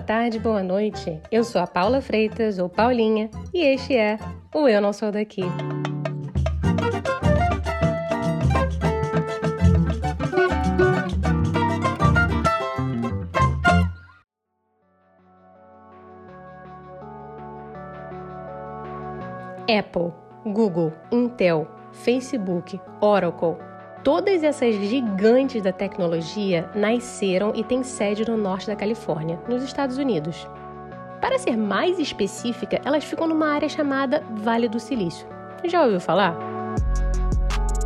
tarde, boa noite. Eu sou a Paula Freitas, ou Paulinha, e este é o Eu Não Sou Daqui. Apple, Google, Intel, Facebook, Oracle. Todas essas gigantes da tecnologia nasceram e têm sede no norte da Califórnia, nos Estados Unidos. Para ser mais específica, elas ficam numa área chamada Vale do Silício. Já ouviu falar?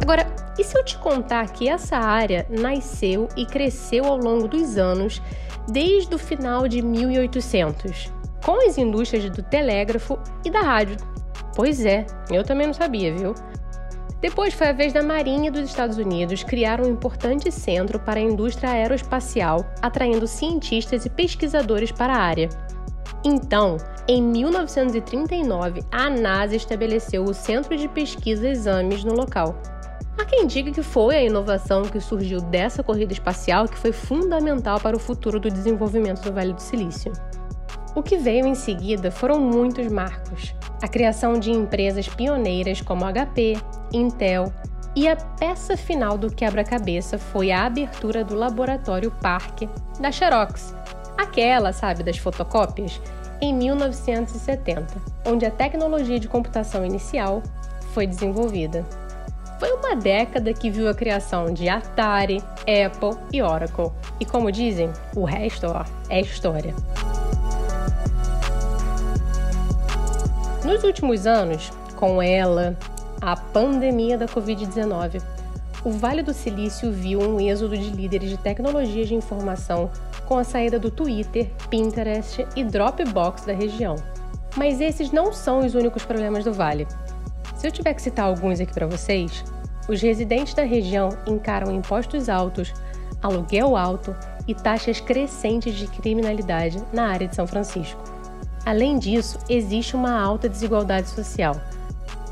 Agora, e se eu te contar que essa área nasceu e cresceu ao longo dos anos, desde o final de 1800, com as indústrias do telégrafo e da rádio? Pois é, eu também não sabia, viu? Depois foi a vez da Marinha dos Estados Unidos criar um importante centro para a indústria aeroespacial, atraindo cientistas e pesquisadores para a área. Então, em 1939, a NASA estabeleceu o Centro de Pesquisa Exames no local. Há quem diga que foi a inovação que surgiu dessa corrida espacial que foi fundamental para o futuro do desenvolvimento do Vale do Silício. O que veio em seguida foram muitos marcos. A criação de empresas pioneiras como HP, Intel, e a peça final do quebra-cabeça foi a abertura do laboratório Parque da Xerox, aquela, sabe, das fotocópias, em 1970, onde a tecnologia de computação inicial foi desenvolvida. Foi uma década que viu a criação de Atari, Apple e Oracle. E como dizem, o resto ó, é história. Nos últimos anos, com ela, a pandemia da Covid-19, o Vale do Silício viu um êxodo de líderes de tecnologias de informação com a saída do Twitter, Pinterest e Dropbox da região. Mas esses não são os únicos problemas do Vale. Se eu tiver que citar alguns aqui para vocês, os residentes da região encaram impostos altos, aluguel alto e taxas crescentes de criminalidade na área de São Francisco. Além disso, existe uma alta desigualdade social.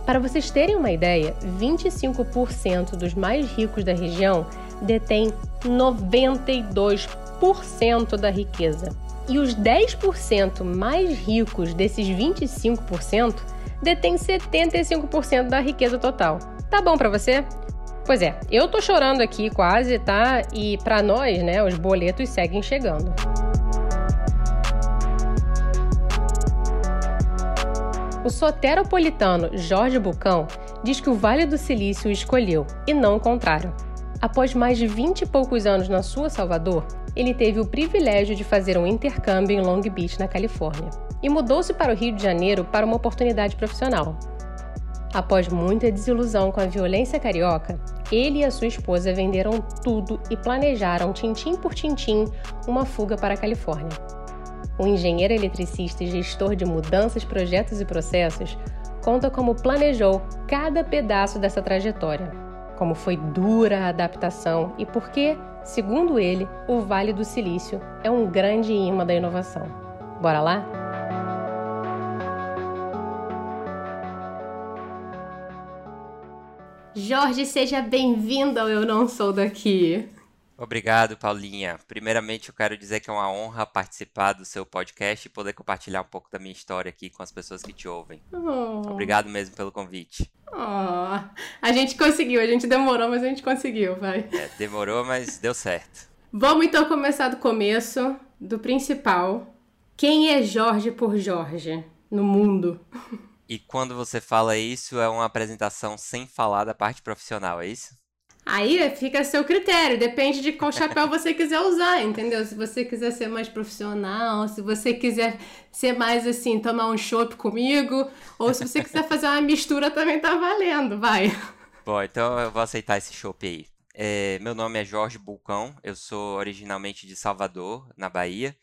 Para vocês terem uma ideia, 25% dos mais ricos da região detêm 92% da riqueza. E os 10% mais ricos desses 25% detêm 75% da riqueza total. Tá bom para você? Pois é, eu tô chorando aqui quase, tá? E para nós, né, os boletos seguem chegando. O soteropolitano Jorge Bucão diz que o Vale do Silício o escolheu, e não o contrário. Após mais de 20 e poucos anos na sua Salvador, ele teve o privilégio de fazer um intercâmbio em Long Beach, na Califórnia, e mudou-se para o Rio de Janeiro para uma oportunidade profissional. Após muita desilusão com a violência carioca, ele e a sua esposa venderam tudo e planejaram, tintim por tintim, uma fuga para a Califórnia. O engenheiro eletricista e gestor de mudanças, projetos e processos conta como planejou cada pedaço dessa trajetória, como foi dura a adaptação e por que, segundo ele, o Vale do Silício é um grande imã da inovação. Bora lá? Jorge, seja bem-vindo ao Eu Não Sou Daqui. Obrigado, Paulinha. Primeiramente, eu quero dizer que é uma honra participar do seu podcast e poder compartilhar um pouco da minha história aqui com as pessoas que te ouvem. Oh. Obrigado mesmo pelo convite. Oh. A gente conseguiu, a gente demorou, mas a gente conseguiu, vai. É, demorou, mas deu certo. Vamos então começar do começo, do principal. Quem é Jorge por Jorge no mundo? E quando você fala isso, é uma apresentação sem falar da parte profissional, é isso? Aí fica a seu critério, depende de qual chapéu você quiser usar, entendeu? Se você quiser ser mais profissional, se você quiser ser mais assim, tomar um chopp comigo, ou se você quiser fazer uma mistura também tá valendo, vai. Bom, então eu vou aceitar esse chopp aí. É, meu nome é Jorge Bulcão, eu sou originalmente de Salvador, na Bahia.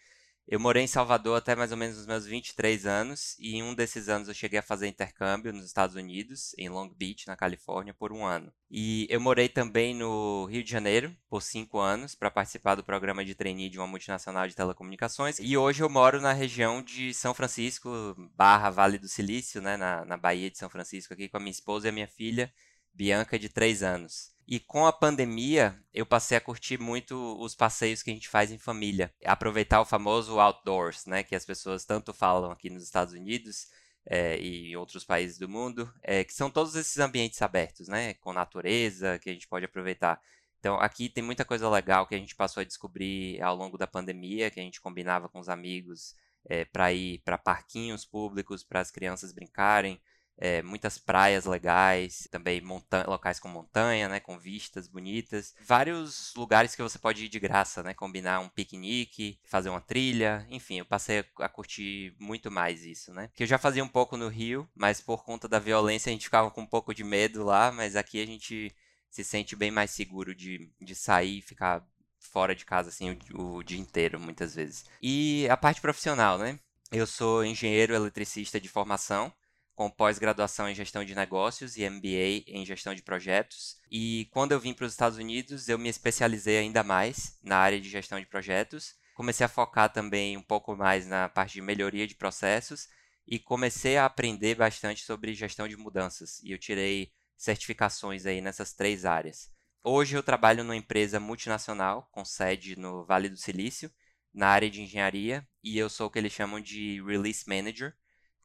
Eu morei em Salvador até mais ou menos os meus 23 anos, e em um desses anos eu cheguei a fazer intercâmbio nos Estados Unidos, em Long Beach, na Califórnia, por um ano. E eu morei também no Rio de Janeiro por cinco anos para participar do programa de trainee de uma multinacional de telecomunicações. E hoje eu moro na região de São Francisco, barra Vale do Silício, né, na, na Bahia de São Francisco, aqui com a minha esposa e a minha filha, Bianca de 3 anos. E com a pandemia, eu passei a curtir muito os passeios que a gente faz em família. Aproveitar o famoso outdoors, né? Que as pessoas tanto falam aqui nos Estados Unidos é, e em outros países do mundo, é, que são todos esses ambientes abertos, né? Com natureza, que a gente pode aproveitar. Então, aqui tem muita coisa legal que a gente passou a descobrir ao longo da pandemia, que a gente combinava com os amigos é, para ir para parquinhos públicos, para as crianças brincarem, é, muitas praias legais, também locais com montanha, né, com vistas bonitas, vários lugares que você pode ir de graça, né, combinar um piquenique, fazer uma trilha, enfim, eu passei a curtir muito mais isso, né, que eu já fazia um pouco no Rio, mas por conta da violência a gente ficava com um pouco de medo lá, mas aqui a gente se sente bem mais seguro de, de sair e ficar fora de casa assim o, o dia inteiro, muitas vezes. E a parte profissional, né? Eu sou engenheiro eletricista de formação, com pós-graduação em gestão de negócios e MBA em gestão de projetos. E quando eu vim para os Estados Unidos, eu me especializei ainda mais na área de gestão de projetos. Comecei a focar também um pouco mais na parte de melhoria de processos e comecei a aprender bastante sobre gestão de mudanças. E eu tirei certificações aí nessas três áreas. Hoje eu trabalho numa empresa multinacional com sede no Vale do Silício, na área de engenharia, e eu sou o que eles chamam de Release Manager,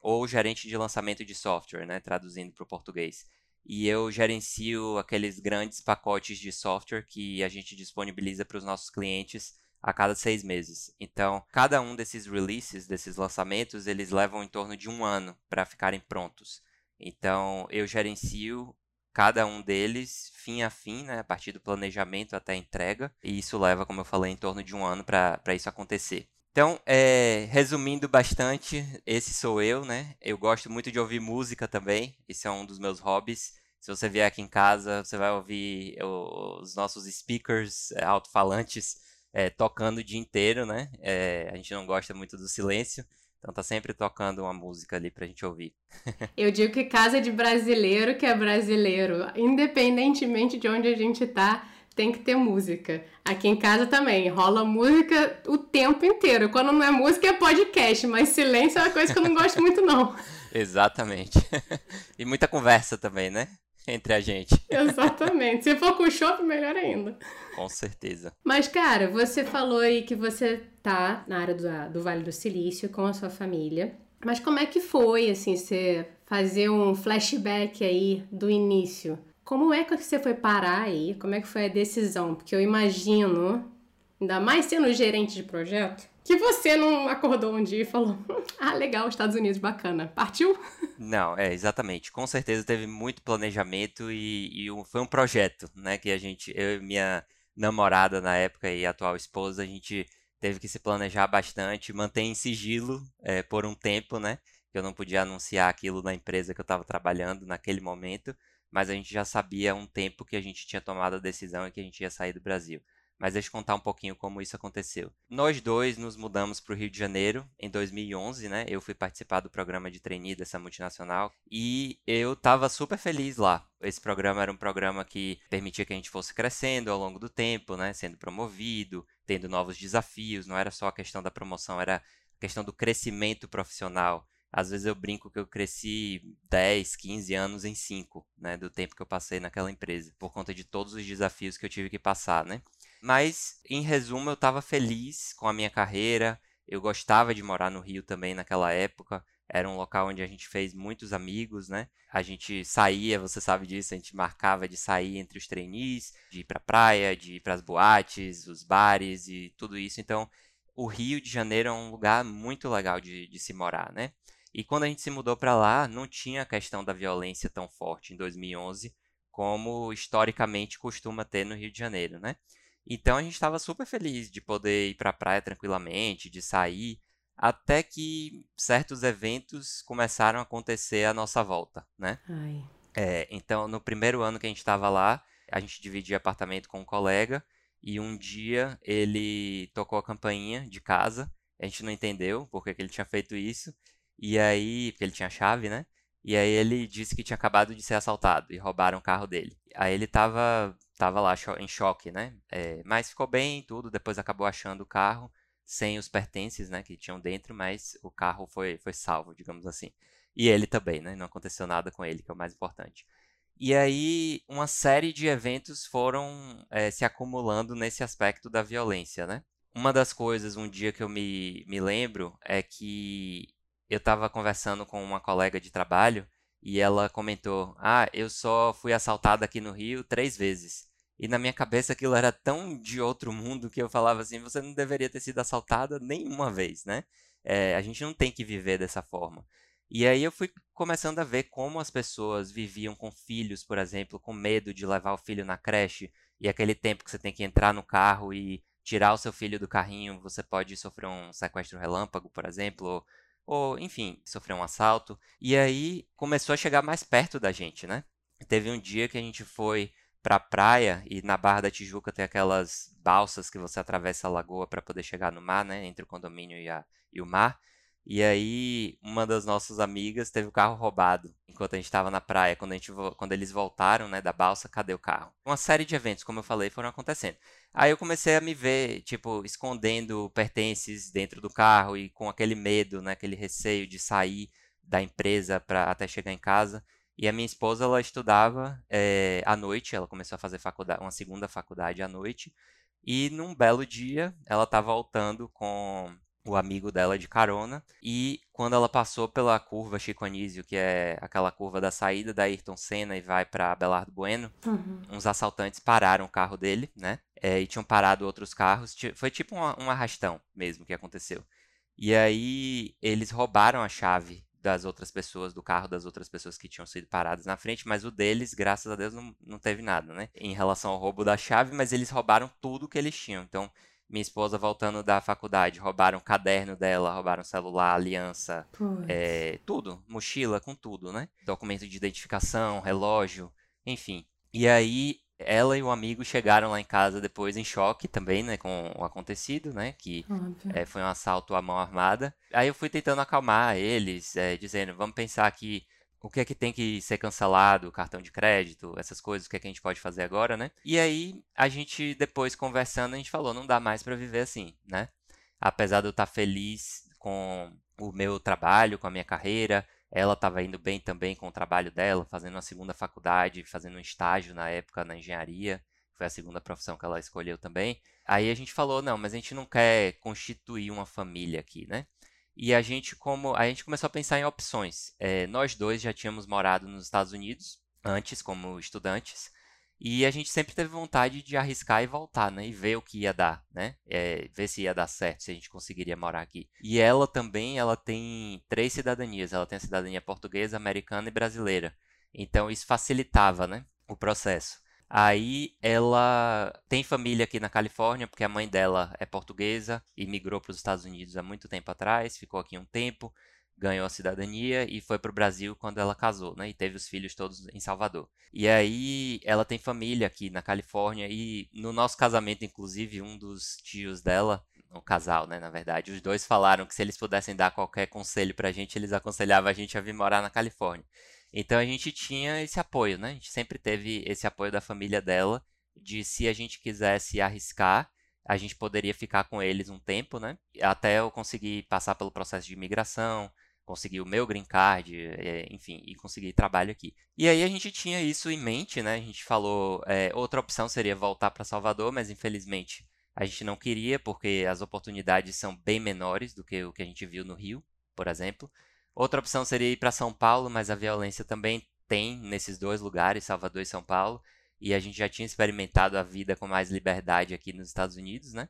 ou gerente de lançamento de software, né, traduzindo para o português. E eu gerencio aqueles grandes pacotes de software que a gente disponibiliza para os nossos clientes a cada seis meses. Então, cada um desses releases, desses lançamentos, eles levam em torno de um ano para ficarem prontos. Então, eu gerencio cada um deles fim a fim, né, a partir do planejamento até a entrega, e isso leva, como eu falei, em torno de um ano para isso acontecer. Então, é, resumindo bastante, esse sou eu, né? Eu gosto muito de ouvir música também, esse é um dos meus hobbies. Se você vier aqui em casa, você vai ouvir os nossos speakers é, alto-falantes é, tocando o dia inteiro, né? É, a gente não gosta muito do silêncio, então tá sempre tocando uma música ali pra gente ouvir. Eu digo que casa de brasileiro que é brasileiro, independentemente de onde a gente tá, tem que ter música. Aqui em casa também rola música o tempo inteiro. Quando não é música é podcast, mas silêncio é uma coisa que eu não gosto muito não. Exatamente. E muita conversa também, né? Entre a gente. Exatamente. Se for com show, melhor ainda. Com certeza. Mas, cara, você falou aí que você tá na área do, do Vale do Silício com a sua família. Mas como é que foi, assim, você fazer um flashback aí do início? Como é que você foi parar aí? Como é que foi a decisão? Porque eu imagino, ainda mais sendo gerente de projeto, que você não acordou um dia e falou: hum, Ah, legal, Estados Unidos, bacana. Partiu? Não, é, exatamente. Com certeza teve muito planejamento e, e foi um projeto, né? Que a gente, eu e minha namorada na época e atual esposa, a gente teve que se planejar bastante, manter em sigilo é, por um tempo, né? Eu não podia anunciar aquilo na empresa que eu estava trabalhando naquele momento mas a gente já sabia há um tempo que a gente tinha tomado a decisão e que a gente ia sair do Brasil. Mas deixa eu contar um pouquinho como isso aconteceu. Nós dois nos mudamos para o Rio de Janeiro em 2011, né? Eu fui participar do programa de trainee dessa multinacional e eu estava super feliz lá. Esse programa era um programa que permitia que a gente fosse crescendo ao longo do tempo, né? Sendo promovido, tendo novos desafios. Não era só a questão da promoção, era a questão do crescimento profissional às vezes eu brinco que eu cresci 10, 15 anos em 5, né, do tempo que eu passei naquela empresa, por conta de todos os desafios que eu tive que passar, né? Mas, em resumo, eu estava feliz com a minha carreira, eu gostava de morar no Rio também naquela época, era um local onde a gente fez muitos amigos, né? A gente saía, você sabe disso, a gente marcava de sair entre os trainees, de ir pra praia, de ir para as boates, os bares e tudo isso. Então, o Rio de Janeiro é um lugar muito legal de, de se morar, né? E quando a gente se mudou para lá, não tinha a questão da violência tão forte em 2011 como historicamente costuma ter no Rio de Janeiro, né? Então a gente estava super feliz de poder ir para a praia tranquilamente, de sair, até que certos eventos começaram a acontecer à nossa volta, né? É, então no primeiro ano que a gente estava lá, a gente dividia apartamento com um colega e um dia ele tocou a campainha de casa. A gente não entendeu por que ele tinha feito isso. E aí, porque ele tinha chave, né? E aí ele disse que tinha acabado de ser assaltado e roubaram o carro dele. Aí ele tava, tava lá em choque, né? É, mas ficou bem tudo, depois acabou achando o carro sem os pertences, né, que tinham dentro, mas o carro foi, foi salvo, digamos assim. E ele também, né? Não aconteceu nada com ele, que é o mais importante. E aí, uma série de eventos foram é, se acumulando nesse aspecto da violência, né? Uma das coisas, um dia que eu me, me lembro, é que eu estava conversando com uma colega de trabalho e ela comentou: Ah, eu só fui assaltada aqui no Rio três vezes. E na minha cabeça aquilo era tão de outro mundo que eu falava assim: Você não deveria ter sido assaltada nenhuma vez, né? É, a gente não tem que viver dessa forma. E aí eu fui começando a ver como as pessoas viviam com filhos, por exemplo, com medo de levar o filho na creche, e aquele tempo que você tem que entrar no carro e tirar o seu filho do carrinho, você pode sofrer um sequestro relâmpago, por exemplo, ou, ou enfim, sofrer um assalto. E aí começou a chegar mais perto da gente, né? Teve um dia que a gente foi pra praia e na Barra da Tijuca tem aquelas balsas que você atravessa a lagoa para poder chegar no mar, né? Entre o condomínio e, a, e o mar. E aí, uma das nossas amigas teve o carro roubado enquanto a gente estava na praia. Quando, a gente, quando eles voltaram né, da balsa, cadê o carro? Uma série de eventos, como eu falei, foram acontecendo. Aí eu comecei a me ver, tipo, escondendo pertences dentro do carro e com aquele medo, né, aquele receio de sair da empresa para até chegar em casa. E a minha esposa, ela estudava é, à noite, ela começou a fazer faculdade, uma segunda faculdade à noite. E num belo dia, ela estava voltando com o amigo dela de carona. E quando ela passou pela curva Chico Anísio, que é aquela curva da saída da Ayrton Senna e vai para Belardo Bueno, uhum. uns assaltantes pararam o carro dele, né? É, e tinham parado outros carros. Foi tipo um, um arrastão mesmo que aconteceu. E aí eles roubaram a chave das outras pessoas, do carro das outras pessoas que tinham sido paradas na frente, mas o deles, graças a Deus, não, não teve nada, né? Em relação ao roubo da chave, mas eles roubaram tudo que eles tinham. Então, minha esposa voltando da faculdade, roubaram o caderno dela, roubaram o celular, aliança, é, tudo, mochila com tudo, né? Documento de identificação, relógio, enfim. E aí ela e o amigo chegaram lá em casa depois em choque também, né, com o acontecido, né, que é, foi um assalto à mão armada. Aí eu fui tentando acalmar eles, é, dizendo, vamos pensar que o que é que tem que ser cancelado, cartão de crédito, essas coisas, o que é que a gente pode fazer agora, né? E aí, a gente, depois conversando, a gente falou, não dá mais para viver assim, né? Apesar de eu estar tá feliz com o meu trabalho, com a minha carreira, ela estava indo bem também com o trabalho dela, fazendo uma segunda faculdade, fazendo um estágio na época na engenharia, foi a segunda profissão que ela escolheu também. Aí a gente falou, não, mas a gente não quer constituir uma família aqui, né? E a gente, como a gente começou a pensar em opções. É, nós dois já tínhamos morado nos Estados Unidos antes, como estudantes, e a gente sempre teve vontade de arriscar e voltar, né? E ver o que ia dar, né? É, ver se ia dar certo, se a gente conseguiria morar aqui. E ela também, ela tem três cidadanias. Ela tem a cidadania portuguesa, americana e brasileira. Então isso facilitava, né? O processo. Aí ela tem família aqui na Califórnia, porque a mãe dela é portuguesa e migrou para os Estados Unidos há muito tempo atrás, ficou aqui um tempo, ganhou a cidadania e foi para o Brasil quando ela casou, né? E teve os filhos todos em Salvador. E aí ela tem família aqui na Califórnia e no nosso casamento, inclusive, um dos tios dela o casal, né, na verdade, os dois falaram que se eles pudessem dar qualquer conselho pra gente, eles aconselhavam a gente a vir morar na Califórnia. Então a gente tinha esse apoio, né? A gente sempre teve esse apoio da família dela, de se a gente quisesse arriscar, a gente poderia ficar com eles um tempo, né? Até eu conseguir passar pelo processo de imigração, conseguir o meu green card, é, enfim, e conseguir trabalho aqui. E aí a gente tinha isso em mente, né? A gente falou, é, outra opção seria voltar para Salvador, mas infelizmente a gente não queria, porque as oportunidades são bem menores do que o que a gente viu no Rio, por exemplo. Outra opção seria ir para São Paulo, mas a violência também tem nesses dois lugares, Salvador e São Paulo, e a gente já tinha experimentado a vida com mais liberdade aqui nos Estados Unidos, né?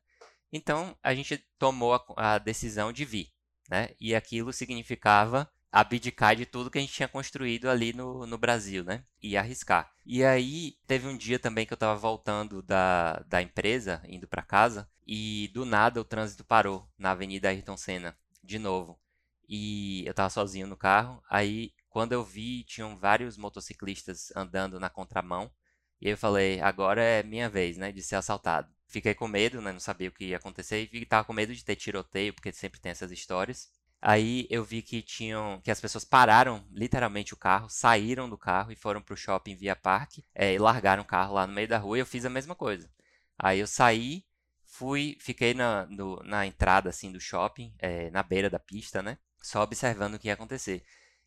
Então a gente tomou a, a decisão de vir, né? E aquilo significava abdicar de tudo que a gente tinha construído ali no, no Brasil, né? E arriscar. E aí teve um dia também que eu estava voltando da, da empresa, indo para casa, e do nada o trânsito parou na Avenida Ayrton Senna, de novo e eu estava sozinho no carro. Aí, quando eu vi, tinham vários motociclistas andando na contramão. E eu falei, agora é minha vez, né, de ser assaltado. Fiquei com medo, né, não sabia o que ia acontecer e estava com medo de ter tiroteio, porque sempre tem essas histórias. Aí eu vi que tinham, que as pessoas pararam literalmente o carro, saíram do carro e foram para o shopping via parque é, e largaram o carro lá no meio da rua. E eu fiz a mesma coisa. Aí eu saí, fui, fiquei na, no, na entrada assim do shopping, é, na beira da pista, né? Só observando o que ia acontecer.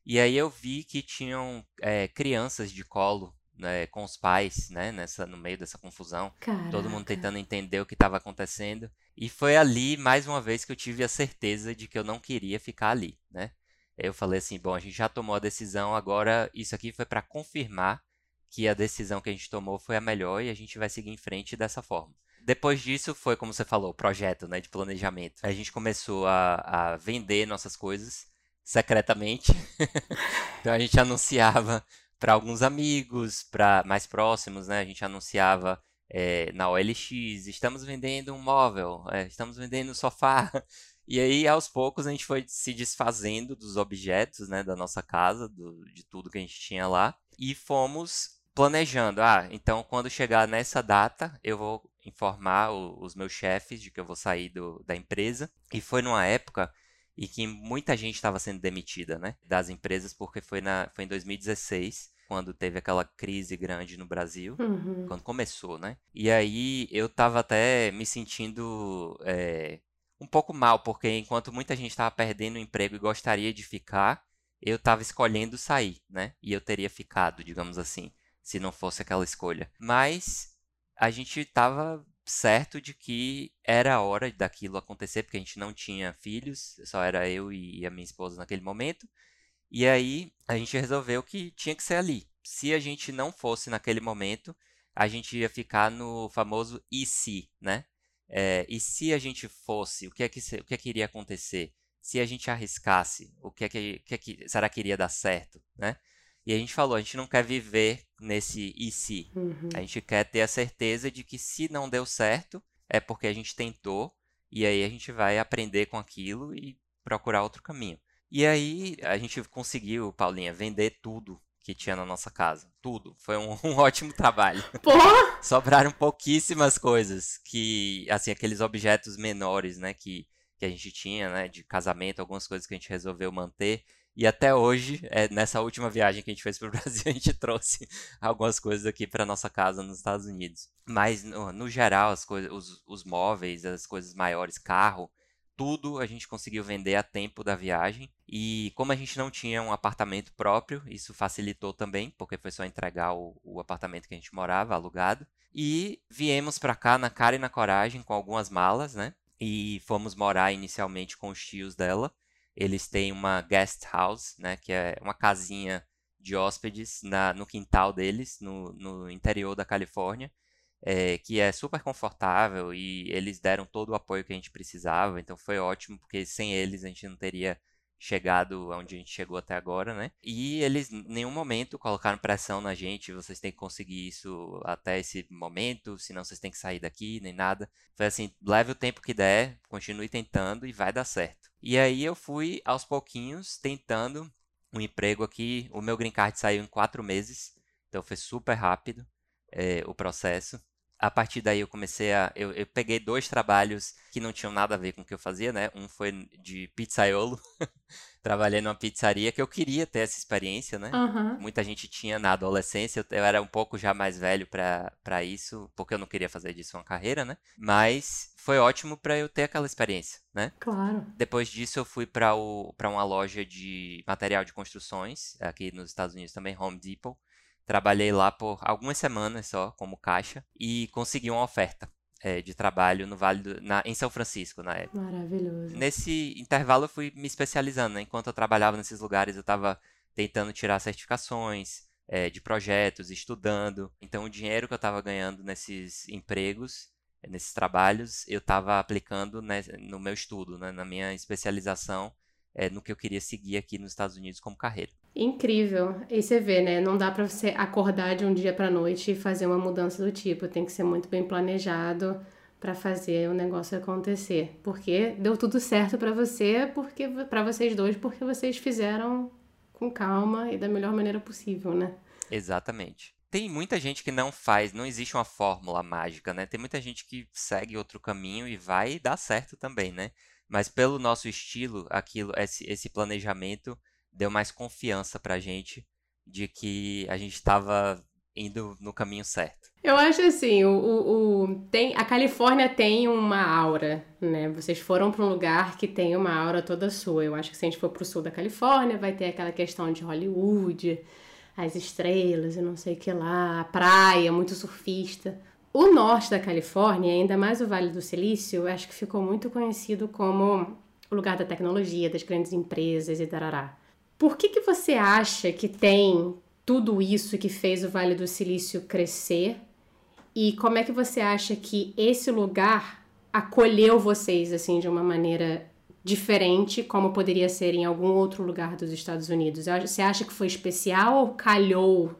E aí eu vi que tinham é, crianças de colo né, com os pais, né, nessa, no meio dessa confusão. Caraca. Todo mundo tentando entender o que estava acontecendo. E foi ali, mais uma vez, que eu tive a certeza de que eu não queria ficar ali, né? Eu falei assim, bom, a gente já tomou a decisão, agora isso aqui foi para confirmar que a decisão que a gente tomou foi a melhor e a gente vai seguir em frente dessa forma. Depois disso foi, como você falou, o projeto né, de planejamento. A gente começou a, a vender nossas coisas secretamente. então a gente anunciava para alguns amigos, para mais próximos, né? A gente anunciava é, na OLX, estamos vendendo um móvel, é, estamos vendendo um sofá. E aí, aos poucos, a gente foi se desfazendo dos objetos, né, da nossa casa, do, de tudo que a gente tinha lá, e fomos planejando. Ah, então quando chegar nessa data, eu vou informar o, os meus chefes de que eu vou sair do, da empresa. E foi numa época e que muita gente estava sendo demitida, né, das empresas, porque foi, na, foi em 2016, quando teve aquela crise grande no Brasil, Uhum. quando começou, né? E aí eu tava até me sentindo é, um pouco mal, porque enquanto muita gente estava perdendo o emprego e gostaria de ficar, eu estava escolhendo sair, né? E eu teria ficado, digamos assim, se não fosse aquela escolha. Mas a gente estava certo de que era a hora daquilo acontecer, porque a gente não tinha filhos, só era eu e a minha esposa naquele momento. E aí a gente resolveu que tinha que ser ali. Se a gente não fosse naquele momento, a gente ia ficar no famoso e se, né? É, e se a gente fosse, o que é que, o que, é que iria acontecer? Se a gente arriscasse, o que é que, o que, é que será que iria dar certo, né? E a gente falou, a gente não quer viver nesse e se. Uhum. A gente quer ter a certeza de que se não deu certo, é porque a gente tentou, e aí a gente vai aprender com aquilo e procurar outro caminho. E aí a gente conseguiu, Paulinha, vender tudo que tinha na nossa casa. Tudo. Foi um, um ótimo trabalho. Porra! Sobraram pouquíssimas coisas que, assim, aqueles objetos menores, né, que, que a gente tinha, né, de casamento, algumas coisas que a gente resolveu manter. E até hoje, é, nessa última viagem que a gente fez para o Brasil, a gente trouxe algumas coisas aqui para nossa casa nos Estados Unidos. Mas, no, no geral, as coisas, os, os móveis, as coisas maiores, carro, tudo a gente conseguiu vender a tempo da viagem. E como a gente não tinha um apartamento próprio, isso facilitou também, porque foi só entregar o, o apartamento que a gente morava, alugado. E viemos para cá na cara e na coragem com algumas malas, né? E fomos morar inicialmente com os tios dela. Eles têm uma guest house, né? Que é uma casinha de hóspedes na, no quintal deles, no, no interior da Califórnia é, que é super confortável e eles deram todo o apoio que a gente precisava, então foi ótimo, porque sem eles a gente não teria chegado onde a gente chegou até agora, né? E eles em nenhum momento colocaram pressão na gente, vocês têm que conseguir isso até esse momento, senão vocês têm que sair daqui, nem nada. Foi assim, leve o tempo que der, continue tentando e vai dar certo. E aí eu fui aos pouquinhos tentando um emprego aqui, o meu green card saiu em quatro meses, então foi super rápido é, o processo. A partir daí eu comecei a. Eu, eu, peguei dois trabalhos que não tinham nada a ver com o que eu fazia, né? Um foi de pizzaiolo. Trabalhei numa pizzaria que eu queria ter essa experiência, né? Uhum. Muita gente tinha na adolescência, eu, era um pouco já mais velho para isso, porque eu não queria fazer disso uma carreira, né? Mas foi ótimo para eu ter aquela experiência, né? Claro. Depois disso eu fui para uma loja de material de construções, aqui nos Estados Unidos também, Home Depot. Trabalhei lá por algumas semanas só, como caixa, e consegui uma oferta é, de trabalho no Vale do, na, em São Francisco na época. Maravilhoso. Nesse intervalo eu fui me especializando, né? Enquanto eu trabalhava nesses lugares, eu estava tentando tirar certificações é, de projetos, estudando. Então o dinheiro que eu estava ganhando nesses empregos, nesses trabalhos, eu estava aplicando né, no meu estudo, né, na minha especialização, é, no que eu queria seguir aqui nos Estados Unidos como carreira. Incrível. E você vê, né? Não dá para você acordar de um dia para noite e fazer uma mudança do tipo. Tem que ser muito bem planejado para fazer o negócio acontecer. Porque deu tudo certo para você, porque para vocês dois, porque vocês fizeram com calma e da melhor maneira possível, né? Exatamente. Tem muita gente que não faz, não existe uma fórmula mágica, né? Tem muita gente que segue outro caminho e vai dar certo também, né? Mas pelo nosso estilo, aquilo, esse, esse planejamento deu mais confiança pra gente de que a gente estava indo no caminho certo. Eu acho assim, o, o, o, tem, a Califórnia tem uma aura, né? Vocês foram para um lugar que tem uma aura toda sua. Eu acho que se a gente for pro sul da Califórnia, vai ter aquela questão de Hollywood, as estrelas e não sei o que lá, a praia, muito surfista. O norte da Califórnia, ainda mais o Vale do Silício, acho que ficou muito conhecido como o lugar da tecnologia, das grandes empresas e tarará. Por que, que você acha que tem tudo isso que fez o Vale do Silício crescer? E como é que você acha que esse lugar acolheu vocês assim de uma maneira diferente, como poderia ser em algum outro lugar dos Estados Unidos? Você acha que foi especial ou calhou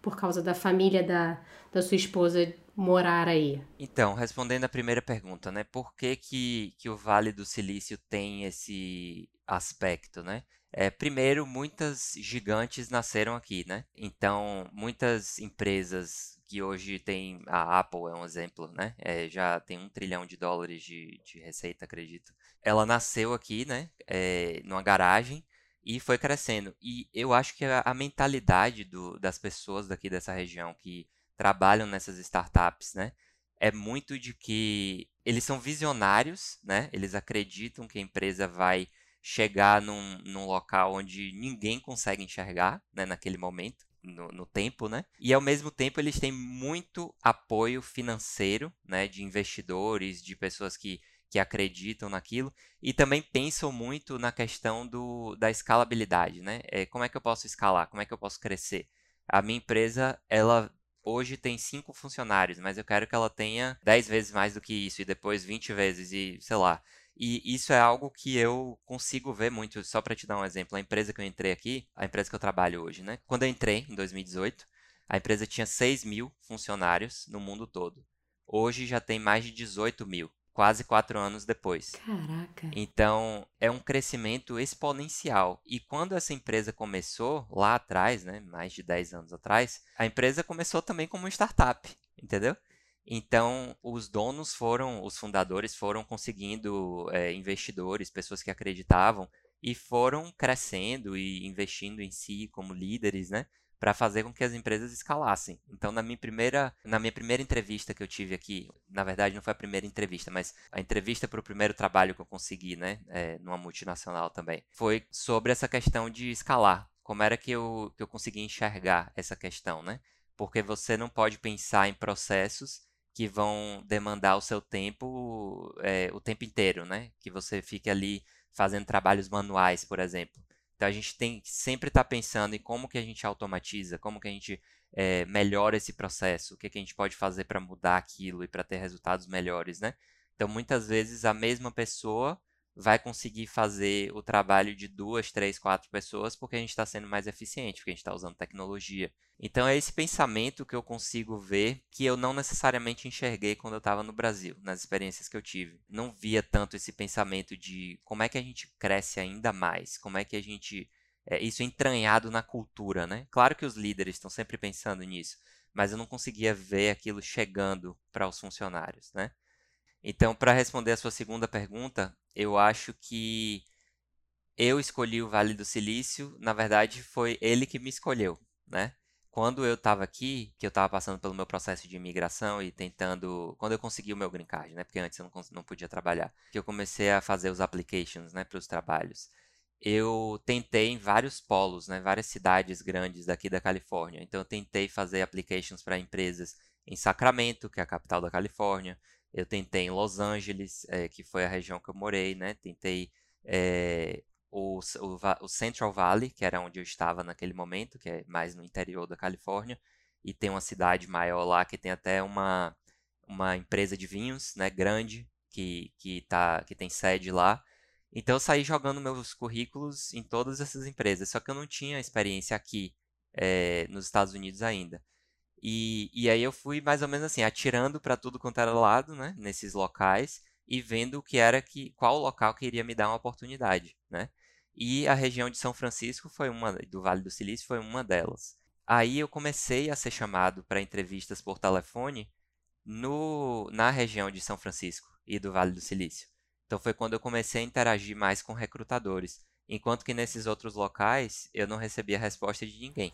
por causa da família da, da sua esposa morar aí? Então, respondendo a primeira pergunta, né? Por que, que, que o Vale do Silício tem esse aspecto, né? É, primeiro, muitas gigantes nasceram aqui, né? Então, muitas empresas que hoje tem a Apple é um exemplo, né? É, já tem um trilhão de dólares de, de receita, acredito. Ela nasceu aqui, né? É, numa garagem e foi crescendo. E eu acho que a, a mentalidade do, das pessoas daqui dessa região que trabalham nessas startups, né? É muito de que eles são visionários, né? Eles acreditam que a empresa vai chegar num, num local onde ninguém consegue enxergar, né? Naquele momento, no, no, tempo, né? E ao mesmo tempo eles têm muito apoio financeiro, né? De investidores, de pessoas que, que acreditam naquilo e também pensam muito na questão do, da escalabilidade, né? É, como é que eu posso escalar? Como é que eu posso crescer? A minha empresa, ela hoje tem cinco funcionários, mas eu quero que ela tenha 10 vezes mais do que isso, e depois 20 vezes, e sei lá. E isso é algo que eu consigo ver muito, só para te dar um exemplo. A empresa que eu entrei aqui, a empresa que eu trabalho hoje, né? Quando eu entrei, em 2018, a empresa tinha 6 mil funcionários no mundo todo. Hoje já tem mais de 18 mil quase quatro anos depois. Caraca. Então, é um crescimento exponencial. E quando essa empresa começou, lá atrás, né, mais de 10 anos atrás, a empresa começou também como uma startup, entendeu? Então, os donos foram, os fundadores foram conseguindo é, investidores, pessoas que acreditavam, e foram crescendo e investindo em si como líderes, né? Para fazer com que as empresas escalassem. Então, na minha primeira, na minha primeira entrevista que eu tive aqui, na verdade não foi a primeira entrevista, mas a entrevista para o primeiro trabalho que eu consegui, né, é, numa multinacional também, foi sobre essa questão de escalar. Como era que eu, que eu consegui enxergar essa questão, né? Porque você não pode pensar em processos que vão demandar o seu tempo é, o tempo inteiro, né? Que você fique ali fazendo trabalhos manuais, por exemplo. Então a gente tem que sempre estar tá pensando em como que a gente automatiza, como que a gente é, melhora esse processo, o que, que a gente pode fazer para mudar aquilo e para ter resultados melhores, né? Então muitas vezes a mesma pessoa vai conseguir fazer o trabalho de duas, três, quatro pessoas porque a gente está sendo mais eficiente, porque a gente está usando tecnologia. Então é esse pensamento que eu consigo ver que eu não necessariamente enxerguei quando eu estava no Brasil, nas experiências que eu tive. Não via tanto esse pensamento de como é que a gente cresce ainda mais, como é que a gente. É, isso é entranhado na cultura, né? Claro que os líderes estão sempre pensando nisso, mas eu não conseguia ver aquilo chegando para os funcionários, né? Então, para responder a sua segunda pergunta, eu acho que eu escolhi o Vale do Silício, na verdade foi ele que me escolheu, né? Quando eu estava aqui, que eu estava passando pelo meu processo de imigração e tentando, quando eu consegui o meu green card, né? Porque antes eu não, não podia trabalhar, que eu comecei a fazer os applications, né, para os trabalhos. Eu tentei em vários polos, né, várias cidades grandes daqui da Califórnia. Então eu tentei fazer applications para empresas em Sacramento, que é a capital da Califórnia. Eu tentei em Los Angeles, é, que foi a região que eu morei, né? Tentei é, o, o, o, Central Valley, que era onde eu estava naquele momento, que é mais no interior da Califórnia, e tem uma cidade maior lá que tem até uma, uma empresa de vinhos, né, grande, que, que, tá, que tem sede lá. Então eu saí jogando meus currículos em todas essas empresas, só que eu não tinha experiência aqui é, nos Estados Unidos ainda. E, e aí eu fui mais ou menos assim, atirando para tudo quanto era lado, né, nesses locais e vendo o que era que qual local que iria me dar uma oportunidade, né? E a região de São Francisco foi uma do Vale do Silício foi uma delas. Aí eu comecei a ser chamado para entrevistas por telefone no na região de São Francisco e do Vale do Silício. Então foi quando eu comecei a interagir mais com recrutadores. Enquanto que nesses outros locais eu não recebia resposta de ninguém.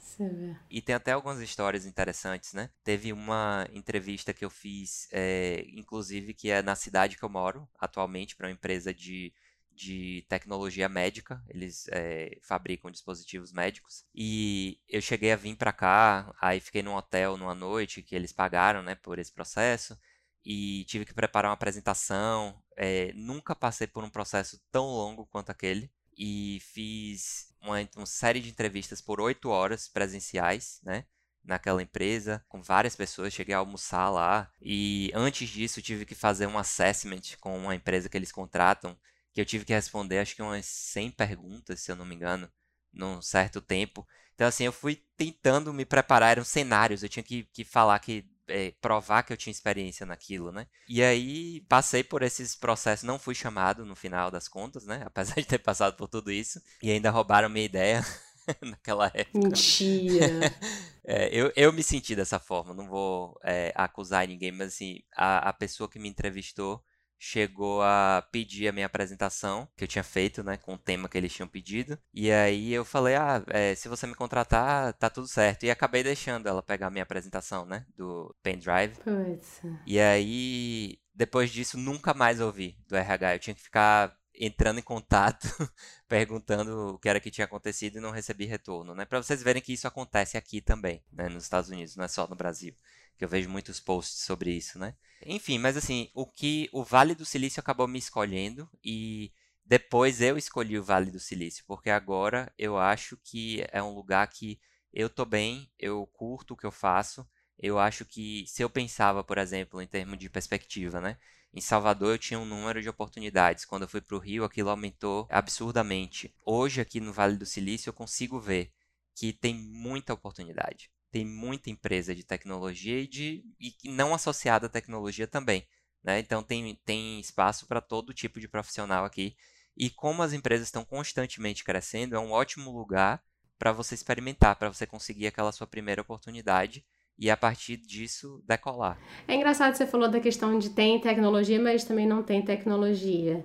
E tem até algumas histórias interessantes, né? Teve uma entrevista que eu fiz, é, inclusive, que é na cidade que eu moro atualmente, para uma empresa de, de tecnologia médica, eles é, fabricam dispositivos médicos. E eu cheguei a vir para cá, aí fiquei num hotel numa noite que eles pagaram né, por esse processo e tive que preparar uma apresentação. É, nunca passei por um processo tão longo quanto aquele e fiz uma, uma série de entrevistas por oito horas presenciais, né? naquela empresa com várias pessoas, cheguei a almoçar lá e antes disso tive que fazer um assessment com uma empresa que eles contratam, que eu tive que responder acho que umas 100 perguntas, se eu não me engano, num certo tempo. Então assim, eu fui tentando me preparar, eram cenários, eu tinha que, que falar que é, provar que eu tinha experiência naquilo, né? E aí passei por esses processos, não fui chamado no final das contas, né? Apesar de ter passado por tudo isso. E ainda roubaram minha ideia. naquela época. Mentira! é, eu, eu me senti dessa forma, não vou é, acusar ninguém, mas assim, a, a pessoa que me entrevistou chegou a pedir a minha apresentação, que eu tinha feito, né, com o tema que eles tinham pedido. E aí eu falei, ah, é, se você me contratar, tá tudo certo. E acabei deixando ela pegar a minha apresentação, né, do pendrive. Putz. E aí, depois disso, nunca mais ouvi do RH. Eu tinha que ficar entrando em contato, perguntando o que era que tinha acontecido e não recebi retorno, né? Para vocês verem que isso acontece aqui também, né? Nos Estados Unidos, não é só no Brasil, que eu vejo muitos posts sobre isso, né? Enfim, mas assim, o que o Vale do Silício acabou me escolhendo e depois eu escolhi o Vale do Silício, porque agora eu acho que é um lugar que eu tô bem, eu curto o que eu faço. Eu acho que se eu pensava, por exemplo, em termos de perspectiva, né? Em Salvador eu tinha um número de oportunidades. Quando eu fui para o Rio, aquilo aumentou absurdamente. Hoje, aqui no Vale do Silício, eu consigo ver que tem muita oportunidade. Tem muita empresa de tecnologia e, de, e não associada à tecnologia também. Né? Então, tem, tem espaço para todo tipo de profissional aqui. E como as empresas estão constantemente crescendo, é um ótimo lugar para você experimentar, para você conseguir aquela sua primeira oportunidade e a partir disso decolar. É engraçado você falou da questão de tem tecnologia, mas também não tem tecnologia.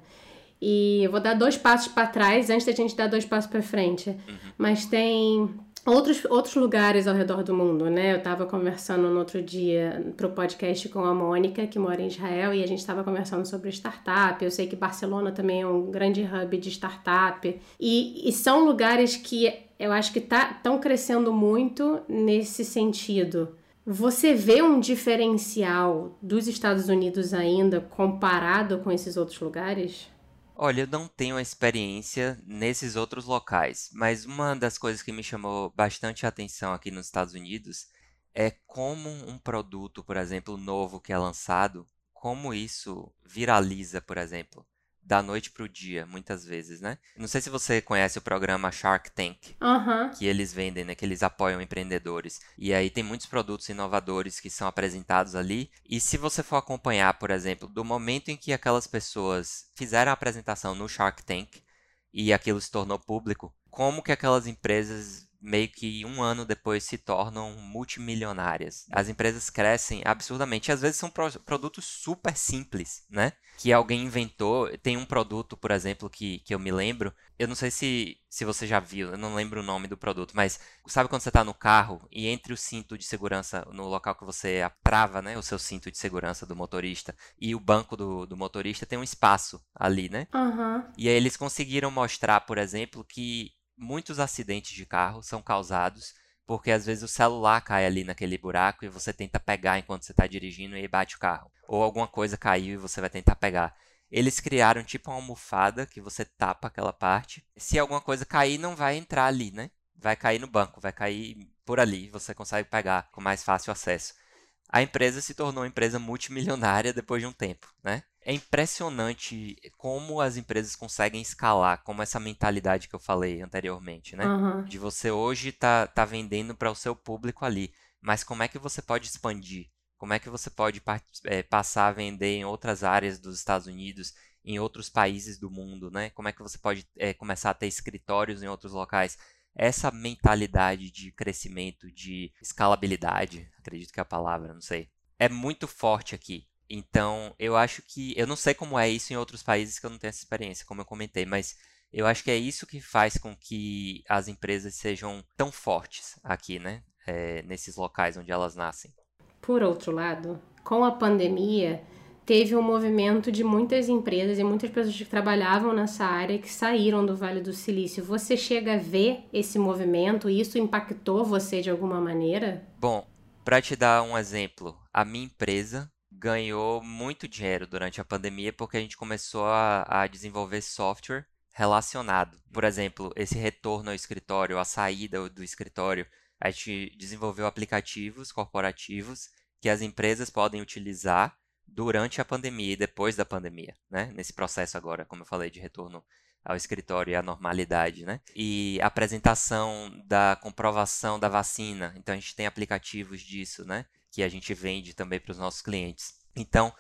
E eu vou dar dois passos para trás antes da gente dar dois passos para frente. Uhum. Mas tem outros, outros lugares ao redor do mundo, né? Eu estava conversando no outro dia para o podcast com a Mônica, que mora em Israel, e a gente estava conversando sobre startup. Eu sei que Barcelona também é um grande hub de startup. E, e são lugares que eu acho que estão tá, crescendo muito nesse sentido. Você vê um diferencial dos Estados Unidos ainda comparado com esses outros lugares? Olha, eu não tenho experiência nesses outros locais, mas uma das coisas que me chamou bastante atenção aqui nos Estados Unidos é como um produto, por exemplo, novo que é lançado, como isso viraliza, por exemplo da noite pro dia, muitas vezes, né? Não sei se você conhece o programa Shark Tank, uhum. que eles vendem, né? Que eles apoiam empreendedores. E aí tem muitos produtos inovadores que são apresentados ali. E se você for acompanhar, por exemplo, do momento em que aquelas pessoas fizeram a apresentação no Shark Tank e aquilo se tornou público, como que aquelas empresas meio que um ano depois se tornam multimilionárias. As empresas crescem absurdamente. Às vezes são pro produtos super simples, né? Que alguém inventou. Tem um produto, por exemplo, que, que eu me lembro. Eu não sei se, se você já viu, eu não lembro o nome do produto, mas sabe quando você está no carro e entre o cinto de segurança, no local que você trava, né? O seu cinto de segurança do motorista e o banco do, do motorista tem um espaço ali, né? Uhum. E aí eles conseguiram mostrar, por exemplo, que muitos acidentes de carro são causados porque às vezes o celular cai ali naquele buraco e você tenta pegar enquanto você está dirigindo e bate o carro. Ou alguma coisa caiu e você vai tentar pegar. Eles criaram tipo uma almofada que você tapa aquela parte. Se alguma coisa cair, não vai entrar ali, né? Vai cair no banco, vai cair por ali. Você consegue pegar com mais fácil acesso. A empresa se tornou uma empresa multimilionária depois de um tempo, né? É impressionante como as empresas conseguem escalar, como essa mentalidade que eu falei anteriormente, né? Uhum. De você hoje tá, tá vendendo para o seu público ali, mas como é que você pode expandir? Como é que você pode é, passar a vender em outras áreas dos Estados Unidos, em outros países do mundo, né? Como é que você pode é, começar a ter escritórios em outros locais? Essa mentalidade de crescimento, de escalabilidade, acredito que é a palavra, não sei, é muito forte aqui. Então, eu acho que. Eu não sei como é isso em outros países que eu não tenho essa experiência, como eu comentei, mas eu acho que é isso que faz com que as empresas sejam tão fortes aqui, né? É, nesses locais onde elas nascem. Por outro lado, com a pandemia, teve um movimento de muitas empresas e muitas pessoas que trabalhavam nessa área que saíram do Vale do Silício. Você chega a ver esse movimento e isso impactou você de alguma maneira? Bom, para te dar um exemplo, a minha empresa ganhou muito dinheiro durante a pandemia porque a gente começou a, a desenvolver software relacionado. Por exemplo, esse retorno ao escritório, a saída do escritório, a gente desenvolveu aplicativos corporativos que as empresas podem utilizar durante a pandemia e depois da pandemia, né? Nesse processo agora, como eu falei, de retorno ao escritório e à normalidade, né? E apresentação da comprovação da vacina. Então a gente tem aplicativos disso, né? Que a gente vende também para os nossos clientes. Então,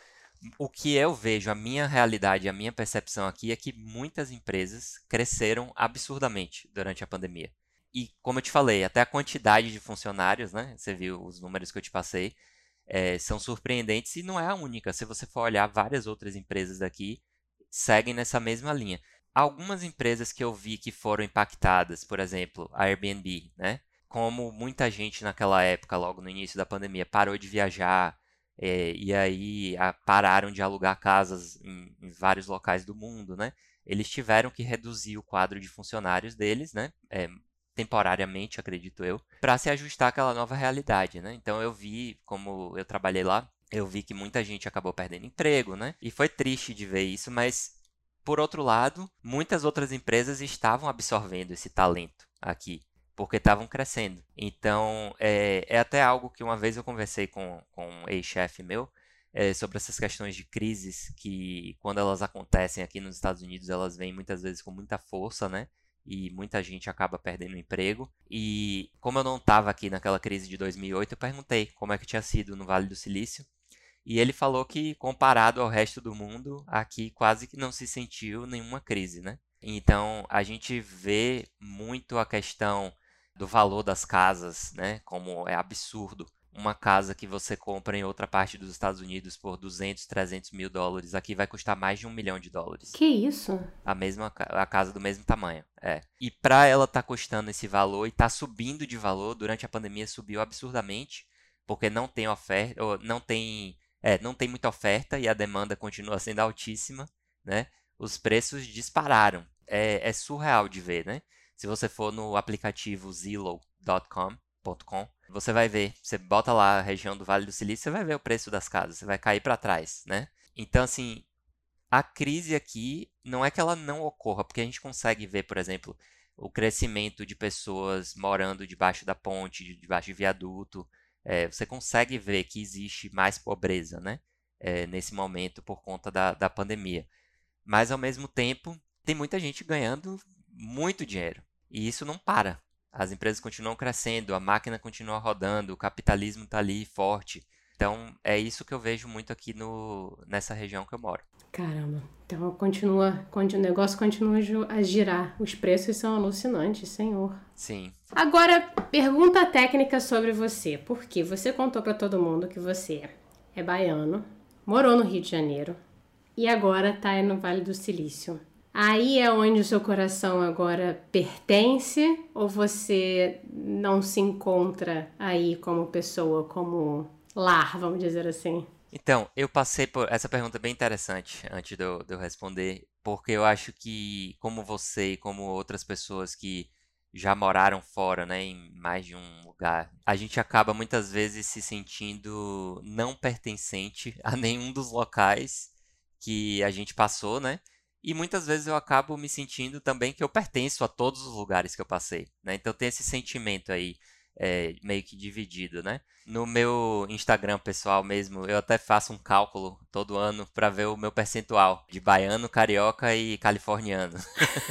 o que eu vejo, a minha realidade, a minha percepção aqui é que muitas empresas cresceram absurdamente durante a pandemia. E como eu te falei, até a quantidade de funcionários, né? Você viu os números que eu te passei, é, são surpreendentes e não é a única. Se você for olhar, várias outras empresas daqui seguem nessa mesma linha. Algumas empresas que eu vi que foram impactadas, por exemplo, a Airbnb, né? Como muita gente naquela época, logo no início da pandemia, parou de viajar, é, e aí a, pararam de alugar casas em, em, vários locais do mundo, né? Eles tiveram que reduzir o quadro de funcionários deles, né? É, temporariamente, acredito eu, para se ajustar àquela nova realidade, né? Então eu vi, como eu trabalhei lá, eu vi que muita gente acabou perdendo emprego, né? E foi triste de ver isso, mas por outro lado, muitas outras empresas estavam absorvendo esse talento aqui porque estavam crescendo. Então, é, é, até algo que uma vez eu conversei com, com um ex-chefe meu é, sobre essas questões de crises que, quando elas acontecem aqui nos Estados Unidos, elas vêm muitas vezes com muita força, né? E muita gente acaba perdendo o emprego. E como eu não estava aqui naquela crise de 2008, eu perguntei como é que tinha sido no Vale do Silício. E ele falou que, comparado ao resto do mundo, aqui quase que não se sentiu nenhuma crise, né? Então, a gente vê muito a questão do valor das casas, né? Como é absurdo. Uma casa que você compra em outra parte dos Estados Unidos por 200, 300 mil dólares, aqui vai custar mais de um milhão de dólares. Que isso? A mesma a casa do mesmo tamanho, é. E para ela estar tá custando esse valor e tá subindo de valor durante a pandemia subiu absurdamente, porque não tem oferta, não tem, é, não tem muita oferta e a demanda continua sendo altíssima, né? Os preços dispararam. É, é surreal de ver, né? Se você for no aplicativo Zillow.com, você vai ver, você bota lá a região do Vale do Silício, você vai ver o preço das casas, você vai cair para trás, né? Então, assim, a crise aqui não é que ela não ocorra, porque a gente consegue ver, por exemplo, o crescimento de pessoas morando debaixo da ponte, debaixo de viaduto. É, você consegue ver que existe mais pobreza, né? É, nesse momento por conta da, da pandemia. Mas, ao mesmo tempo, tem muita gente ganhando muito dinheiro. E isso não para. As empresas continuam crescendo, a máquina continua rodando, o capitalismo está ali forte. Então é isso que eu vejo muito aqui no, nessa região que eu moro. Caramba, então continua, o negócio continua a girar. Os preços são alucinantes, senhor. Sim. Agora, pergunta técnica sobre você. Porque você contou para todo mundo que você é baiano, morou no Rio de Janeiro e agora está no Vale do Silício. Aí é onde o seu coração agora pertence ou você não se encontra aí como pessoa, como lar, vamos dizer assim? Então, eu passei por essa pergunta bem interessante antes de eu, de eu responder, porque eu acho que, como você e como outras pessoas que já moraram fora, né, em mais de um lugar, a gente acaba muitas vezes se sentindo não pertencente a nenhum dos locais que a gente passou, né? E muitas vezes eu acabo me sentindo também que eu pertenço a todos os lugares que eu passei, né? Então tem esse sentimento aí é, meio que dividido, né? No meu Instagram pessoal mesmo, eu até faço um cálculo todo ano para ver o meu percentual de baiano, carioca e californiano.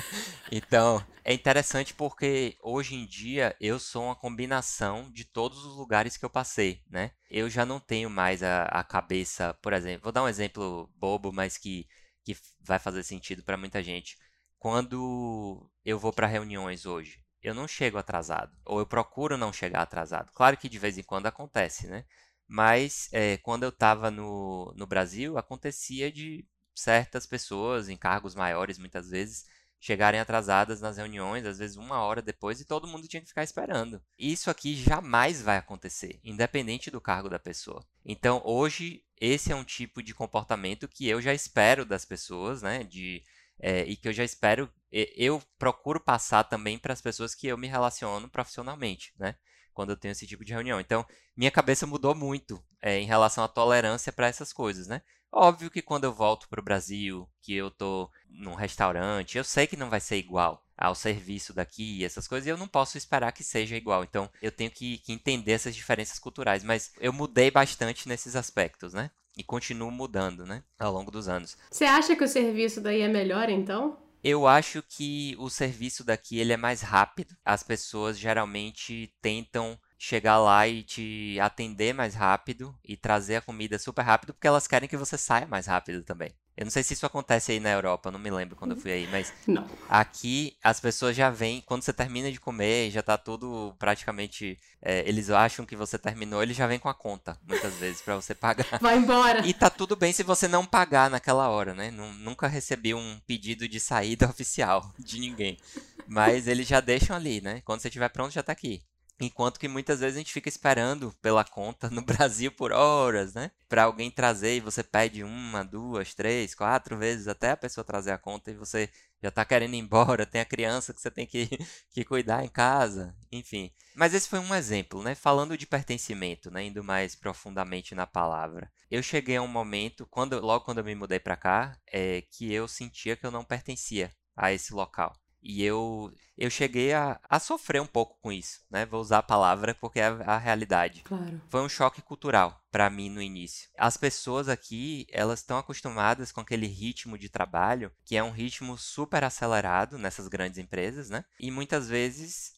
então, é interessante porque hoje em dia eu sou uma combinação de todos os lugares que eu passei, né? Eu já não tenho mais a, a cabeça, por exemplo, vou dar um exemplo bobo, mas que que vai fazer sentido para muita gente. Quando eu vou para reuniões hoje, eu não chego atrasado, ou eu procuro não chegar atrasado. Claro que de vez em quando acontece, né? Mas é, quando eu estava no, no Brasil, acontecia de certas pessoas em cargos maiores, muitas vezes, chegarem atrasadas nas reuniões, às vezes uma hora depois, e todo mundo tinha que ficar esperando. Isso aqui jamais vai acontecer, independente do cargo da pessoa. Então, hoje, esse é um tipo de comportamento que eu já espero das pessoas, né? De, é, e que eu já espero, eu procuro passar também para as pessoas que eu me relaciono profissionalmente, né? Quando eu tenho esse tipo de reunião. Então, minha cabeça mudou muito é, em relação à tolerância para essas coisas, né? Óbvio que quando eu volto para o Brasil, que eu tô num restaurante, eu sei que não vai ser igual ao serviço daqui e essas coisas, e eu não posso esperar que seja igual. Então, eu tenho que, que entender essas diferenças culturais. Mas eu mudei bastante nesses aspectos, né? E continuo mudando, né? Ao longo dos anos. Você acha que o serviço daí é melhor, então? Eu acho que o serviço daqui ele é mais rápido. As pessoas geralmente tentam chegar lá e te atender mais rápido e trazer a comida super rápido, porque elas querem que você saia mais rápido também. Eu não sei se isso acontece aí na Europa, não me lembro quando eu fui aí, mas não. aqui as pessoas já vêm, quando você termina de comer, já tá tudo praticamente. É, eles acham que você terminou, eles já vêm com a conta, muitas vezes, para você pagar. Vai embora! E tá tudo bem se você não pagar naquela hora, né? Nunca recebi um pedido de saída oficial de ninguém. Mas eles já deixam ali, né? Quando você estiver pronto, já tá aqui. Enquanto que muitas vezes a gente fica esperando pela conta no Brasil por horas, né? Para alguém trazer e você pede uma, duas, três, quatro vezes até a pessoa trazer a conta e você já tá querendo ir embora, tem a criança que você tem que, que cuidar em casa, enfim. Mas esse foi um exemplo, né? Falando de pertencimento, né? Indo mais profundamente na palavra. Eu cheguei a um momento, quando, logo quando eu me mudei para cá, é, que eu sentia que eu não pertencia a esse local. E eu, eu cheguei a, a sofrer um pouco com isso, né? Vou usar a palavra porque é a, a realidade. Claro. Foi um choque cultural para mim no início. As pessoas aqui, elas estão acostumadas com aquele ritmo de trabalho, que é um ritmo super acelerado nessas grandes empresas, né? E muitas vezes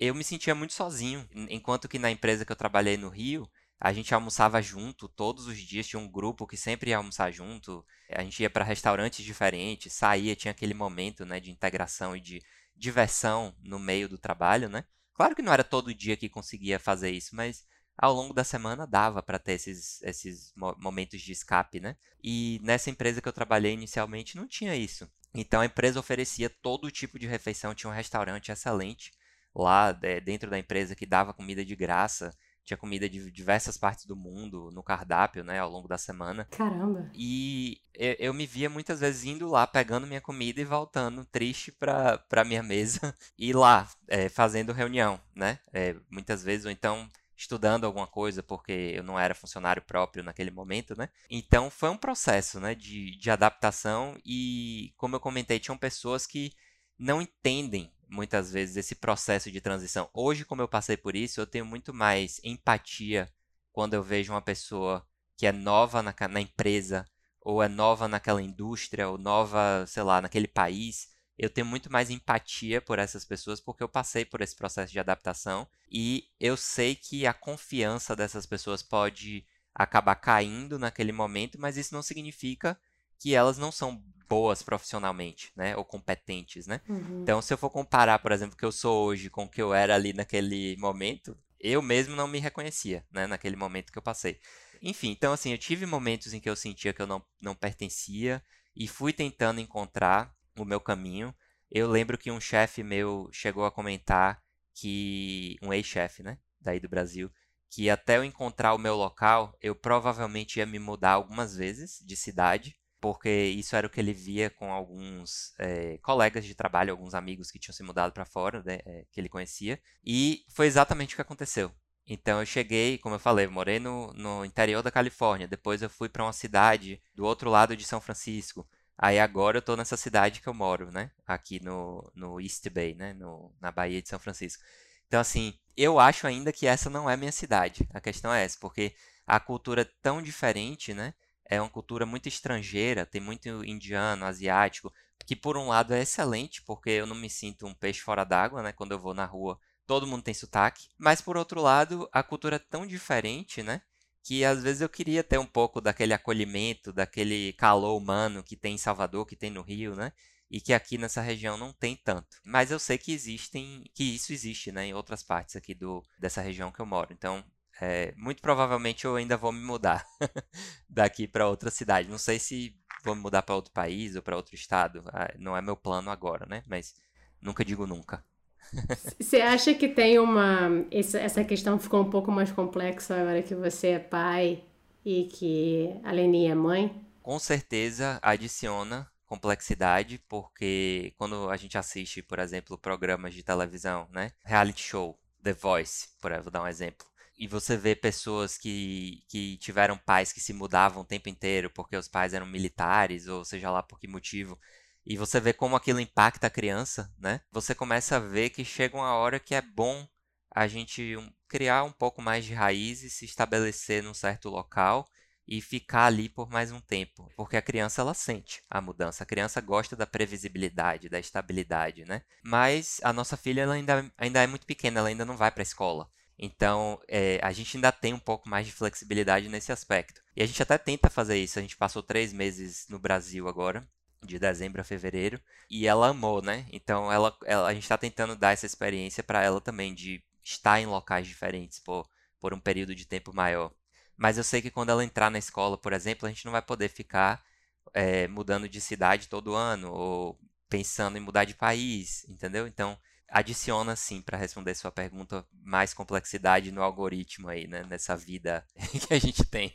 eu me sentia muito sozinho, enquanto que na empresa que eu trabalhei no Rio, a gente almoçava junto todos os dias, tinha um grupo que sempre ia almoçar junto. A gente ia para restaurantes diferentes, saía, tinha aquele momento, né, de integração e de diversão no meio do trabalho, né? Claro que não era todo dia que conseguia fazer isso, mas ao longo da semana dava para ter esses, esses momentos de escape, né? E nessa empresa que eu trabalhei inicialmente não tinha isso. Então a empresa oferecia todo tipo de refeição, tinha um restaurante excelente lá é, dentro da empresa que dava comida de graça tinha comida de diversas partes do mundo no cardápio, né, ao longo da semana. Caramba! E eu, eu me via muitas vezes indo lá, pegando minha comida e voltando triste pra, pra minha mesa e lá, é, fazendo reunião, né? É, muitas vezes, ou então estudando alguma coisa, porque eu não era funcionário próprio naquele momento, né? Então foi um processo, né, de, de adaptação e, como eu comentei, tinham pessoas que não entendem muitas vezes esse processo de transição. Hoje, como eu passei por isso, eu tenho muito mais empatia quando eu vejo uma pessoa que é nova na, na empresa, ou é nova naquela indústria, ou nova, sei lá, naquele país. Eu tenho muito mais empatia por essas pessoas porque eu passei por esse processo de adaptação e eu sei que a confiança dessas pessoas pode acabar caindo naquele momento, mas isso não significa que elas não são boas profissionalmente, né? Ou competentes, né? Uhum. Então, se eu for comparar, por exemplo, o que eu sou hoje com o que eu era ali naquele momento, eu mesmo não me reconhecia, né? Naquele momento que eu passei. Enfim, então, assim, eu tive momentos em que eu sentia que eu não, não pertencia e fui tentando encontrar o meu caminho. Eu lembro que um chefe meu chegou a comentar que. Um ex-chefe, né? Daí do Brasil. Que até eu encontrar o meu local, eu provavelmente ia me mudar algumas vezes de cidade porque isso era o que ele via com alguns é, colegas de trabalho, alguns amigos que tinham se mudado para fora, né, é, que ele conhecia, e foi exatamente o que aconteceu. Então eu cheguei, como eu falei, eu morei no, no interior da Califórnia, depois eu fui para uma cidade do outro lado de São Francisco. Aí agora eu estou nessa cidade que eu moro, né? Aqui no, no East Bay, né? No, na Baía de São Francisco. Então, assim, eu acho ainda que essa não é minha cidade. A questão é essa, porque a cultura é tão diferente, né? É uma cultura muito estrangeira, tem muito indiano, asiático, que por um lado é excelente, porque eu não me sinto um peixe fora d'água, né? Quando eu vou na rua, todo mundo tem sotaque. Mas por outro lado, a cultura é tão diferente, né? Que às vezes eu queria ter um pouco daquele acolhimento, daquele calor humano que tem em Salvador, que tem no Rio, né? E que aqui nessa região não tem tanto. Mas eu sei que existem, que isso existe, né? Em outras partes aqui do, dessa região que eu moro. Então, é, muito provavelmente eu ainda vou me mudar daqui para outra cidade. Não sei se vou me mudar para outro país ou para outro estado. Ah, não é meu plano agora, né? Mas nunca digo nunca. Você acha que tem uma. Essa questão ficou um pouco mais complexa agora que você é pai e que a Leni é mãe? Com certeza adiciona complexidade, porque quando a gente assiste, por exemplo, programas de televisão, né? Reality show, The Voice, por vou dar um exemplo. E você vê pessoas que, que tiveram pais que se mudavam o tempo inteiro porque os pais eram militares, ou seja lá por que motivo e você vê como aquilo impacta a criança, né? Você começa a ver que chega uma hora que é bom a gente criar um pouco mais de raízes, se estabelecer num certo local e ficar ali por mais um tempo, porque a criança ela sente a mudança, a criança gosta da previsibilidade, da estabilidade, né? Mas a nossa filha ela ainda, ainda é muito pequena, ela ainda não vai para a escola. Então, é, a gente ainda tem um pouco mais de flexibilidade nesse aspecto. E a gente até tenta fazer isso. A gente passou três meses no Brasil agora, de dezembro a fevereiro, e ela amou, né? Então ela, ela a gente está tentando dar essa experiência para ela também de estar em locais diferentes por, por um período de tempo maior. Mas eu sei que quando ela entrar na escola, por exemplo, a gente não vai poder ficar é, mudando de cidade todo ano ou pensando em mudar de país, entendeu? Então adiciona sim para responder sua pergunta mais complexidade no algoritmo aí, né, nessa vida que a gente tem.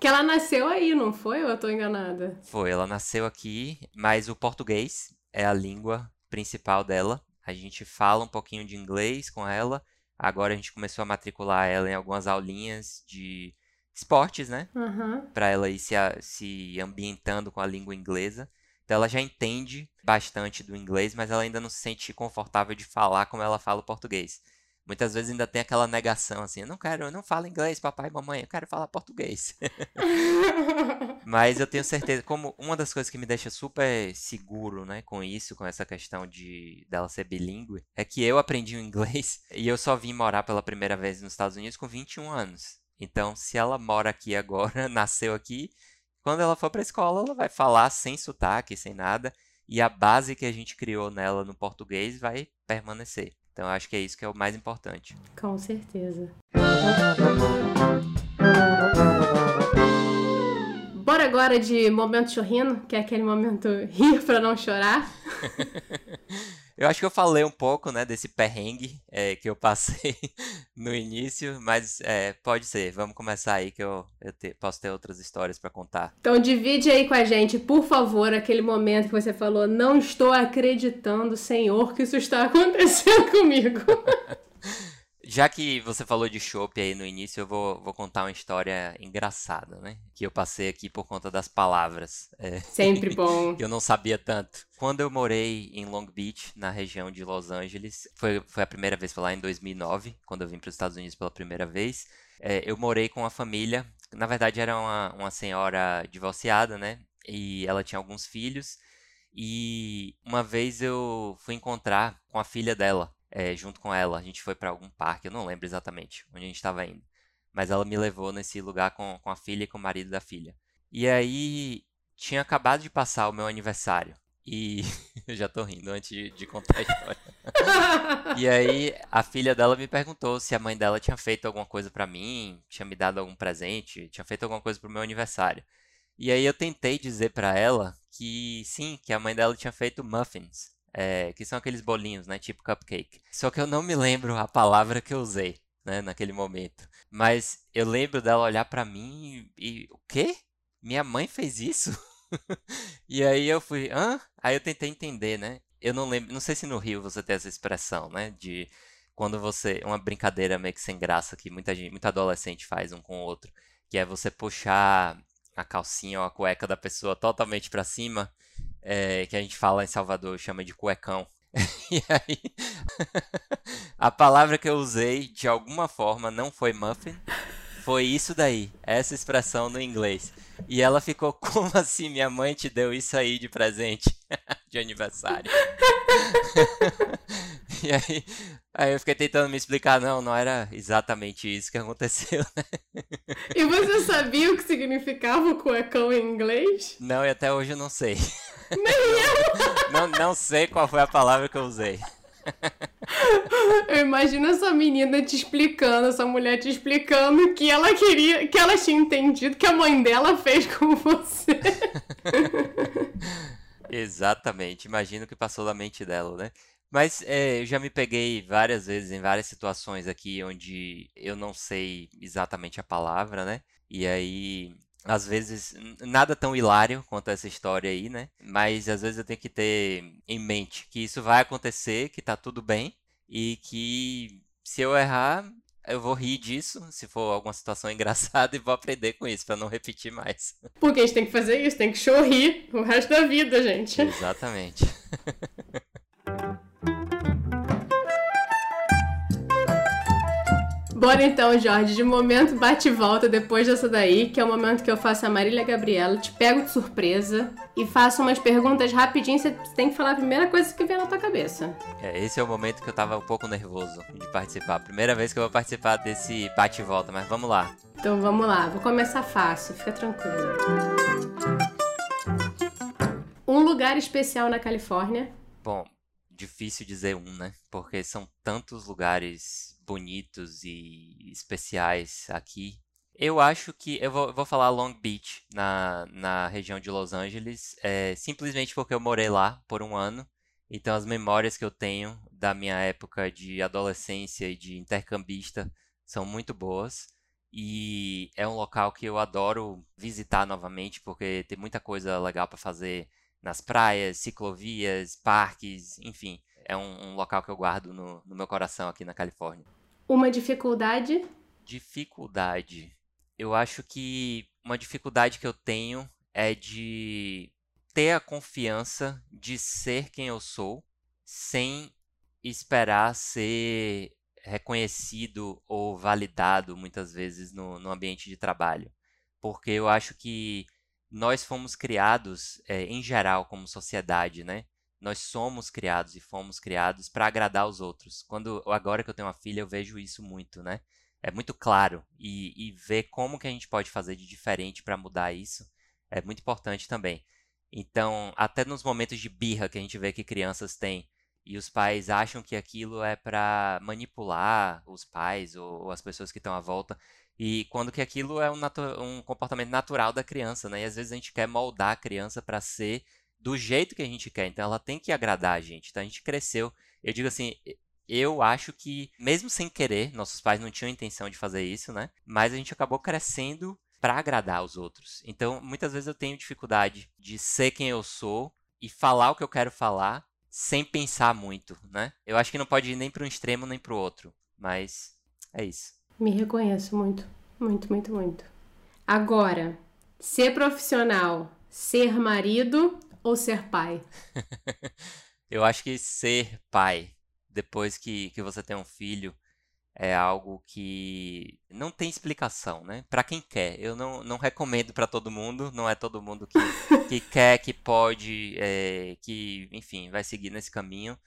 Que ela nasceu aí, não foi? Ou eu tô enganada? Foi, ela nasceu aqui, mas o português é a língua principal dela. A gente fala um pouquinho de inglês com ela. Agora a gente começou a matricular ela em algumas aulinhas de esportes, né? Uhum. Para ela ir se, se ambientando com a língua inglesa. Então ela já entende bastante do inglês, mas ela ainda não se sente confortável de falar como ela fala o português. Muitas vezes ainda tem aquela negação assim, eu não quero, eu não falo inglês, papai e mamãe, eu quero falar português. Mas eu tenho certeza, como uma das coisas que me deixa super seguro, né, com isso, com essa questão de dela ser bilíngue, é que eu aprendi o inglês e eu só vim morar pela primeira vez nos Estados Unidos com 21 anos. Então, se ela mora aqui agora, nasceu aqui, quando ela for para a escola, ela vai falar sem sotaque, sem nada, e a base que a gente criou nela no português vai permanecer. Então acho que é isso que é o mais importante. Com certeza. Bora agora de momento chorrino, que é aquele momento rir para não chorar. Eu acho que eu falei um pouco, né, desse perrengue é, que eu passei no início, mas é, pode ser. Vamos começar aí que eu, eu te, posso ter outras histórias para contar. Então divide aí com a gente, por favor, aquele momento que você falou, não estou acreditando, Senhor, que isso está acontecendo comigo. Já que você falou de chopp aí no início, eu vou, vou contar uma história engraçada, né? Que eu passei aqui por conta das palavras. É, Sempre bom. eu não sabia tanto. Quando eu morei em Long Beach, na região de Los Angeles, foi, foi a primeira vez, foi lá em 2009, quando eu vim para os Estados Unidos pela primeira vez. É, eu morei com uma família, na verdade era uma, uma senhora divorciada, né? E ela tinha alguns filhos. E uma vez eu fui encontrar com a filha dela é, junto com ela. A gente foi para algum parque, eu não lembro exatamente onde a gente estava indo. Mas ela me levou nesse lugar com, com a filha e com o marido da filha. E aí tinha acabado de passar o meu aniversário. E eu já tô rindo antes de, de contar a história. e aí a filha dela me perguntou se a mãe dela tinha feito alguma coisa para mim, tinha me dado algum presente, tinha feito alguma coisa pro meu aniversário. E aí eu tentei dizer para ela que sim, que a mãe dela tinha feito muffins é, que são aqueles bolinhos, né, tipo cupcake. Só que eu não me lembro a palavra que eu usei, né, naquele momento. Mas eu lembro dela olhar para mim e, e, o quê? Minha mãe fez isso? e aí eu fui, hã? Aí eu tentei entender, né? Eu não lembro, não sei se no Rio você tem essa expressão, né, de quando você, uma brincadeira meio que sem graça que muita gente, muito adolescente faz um com o outro, que é você puxar a calcinha ou a cueca da pessoa totalmente para cima é, que a gente fala em Salvador, chama de cuecão. e aí, a palavra que eu usei de alguma forma não foi muffin, foi isso daí, essa expressão no inglês. E ela ficou, como assim minha mãe te deu isso aí de presente de aniversário? e aí, aí eu fiquei tentando me explicar, não, não era exatamente isso que aconteceu, né? E você sabia o que significava o cuecão em inglês? Não, e até hoje eu não sei. Nem eu! Não, não sei qual foi a palavra que eu usei. Eu imagino essa menina te explicando, essa mulher te explicando que ela queria, que ela tinha entendido que a mãe dela fez com você. Exatamente, imagino que passou da mente dela, né? Mas é, eu já me peguei várias vezes em várias situações aqui onde eu não sei exatamente a palavra, né? E aí às vezes, nada tão hilário quanto essa história aí, né? Mas às vezes eu tenho que ter em mente que isso vai acontecer, que tá tudo bem e que se eu errar, eu vou rir disso, se for alguma situação engraçada, e vou aprender com isso, para não repetir mais. Porque a gente tem que fazer isso, tem que sorrir o resto da vida, gente. Exatamente. Bora então, Jorge, de momento bate e volta depois dessa daí, que é o momento que eu faço a Marília Gabriela, te pego de surpresa e faço umas perguntas rapidinho, você tem que falar a primeira coisa que vem na tua cabeça. É, esse é o momento que eu tava um pouco nervoso de participar. Primeira vez que eu vou participar desse bate e volta, mas vamos lá. Então vamos lá, vou começar fácil, fica tranquilo. Um lugar especial na Califórnia? Bom, difícil dizer um, né? Porque são tantos lugares bonitos e especiais aqui. Eu acho que eu vou, vou falar Long Beach, na, na região de Los Angeles, é, simplesmente porque eu morei lá por um ano. Então, as memórias que eu tenho da minha época de adolescência e de intercambista são muito boas. E é um local que eu adoro visitar novamente, porque tem muita coisa legal para fazer nas praias, ciclovias, parques, enfim é um, um local que eu guardo no, no meu coração aqui na Califórnia. Uma dificuldade? Dificuldade. Eu acho que uma dificuldade que eu tenho é de ter a confiança de ser quem eu sou sem esperar ser reconhecido ou validado muitas vezes no, no ambiente de trabalho. Porque eu acho que nós fomos criados, é, em geral, como sociedade, né? Nós somos criados e fomos criados para agradar os outros. Quando agora que eu tenho uma filha, eu vejo isso muito, né? É muito claro e, e ver como que a gente pode fazer de diferente para mudar isso é muito importante também. Então, até nos momentos de birra que a gente vê que crianças têm e os pais acham que aquilo é para manipular os pais ou, ou, as pessoas que estão à volta e quando que aquilo é um, um comportamento natural da criança, né? E às vezes a gente quer moldar a criança para ser do jeito que a gente quer. Então ela tem que agradar a gente. Então a gente cresceu. Eu digo assim, eu acho que, mesmo sem querer, nossos pais não tinham intenção de fazer isso, né? Mas a gente acabou crescendo para agradar os outros. Então, muitas vezes eu tenho dificuldade de ser quem eu sou e falar o que eu quero falar sem pensar muito, né? Eu acho que não pode ir nem para um extremo nem para o outro, mas é isso. Me reconheço muito, muito, muito, muito. Agora, ser profissional, ser marido ou ser pai? eu acho que ser pai, depois que, que você tem um filho, é algo que não tem explicação, né? Para quem quer. Eu não, não recomendo para todo mundo, não é todo mundo que, que quer, que pode, é, que, enfim, vai seguir nesse caminho.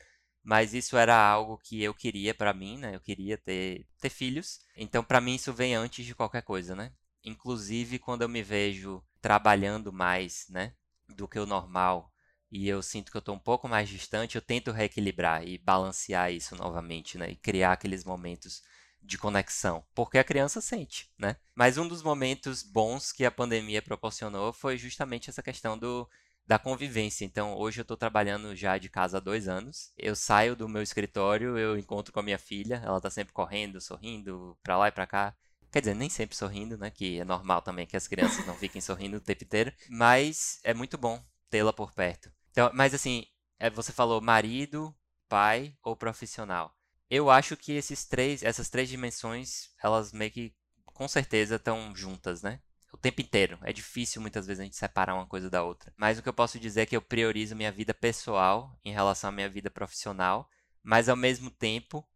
Mas isso era algo que eu queria para mim, né? Eu queria ter, ter filhos. Então, para mim, isso vem antes de qualquer coisa, né? Inclusive, quando eu me vejo trabalhando mais, né? Do que o normal e eu sinto que eu estou um pouco mais distante, eu tento reequilibrar e balancear isso novamente, né? E criar aqueles momentos de conexão, porque a criança sente, né? Mas um dos momentos bons que a pandemia proporcionou foi justamente essa questão do da convivência. Então, hoje eu estou trabalhando já de casa há dois anos. Eu saio do meu escritório, eu encontro com a minha filha, ela está sempre correndo, sorrindo, para lá e para cá. Quer dizer, nem sempre sorrindo, né? Que é normal também que as crianças não fiquem sorrindo o tempo inteiro. Mas é muito bom tê-la por perto. Então, mas assim, é, você falou marido, pai ou profissional. Eu acho que esses três, essas três dimensões, elas meio que com certeza estão juntas, né? O tempo inteiro. É difícil muitas vezes a gente separar uma coisa da outra. Mas o que eu posso dizer é que eu priorizo minha vida pessoal em relação à minha vida profissional, mas ao mesmo tempo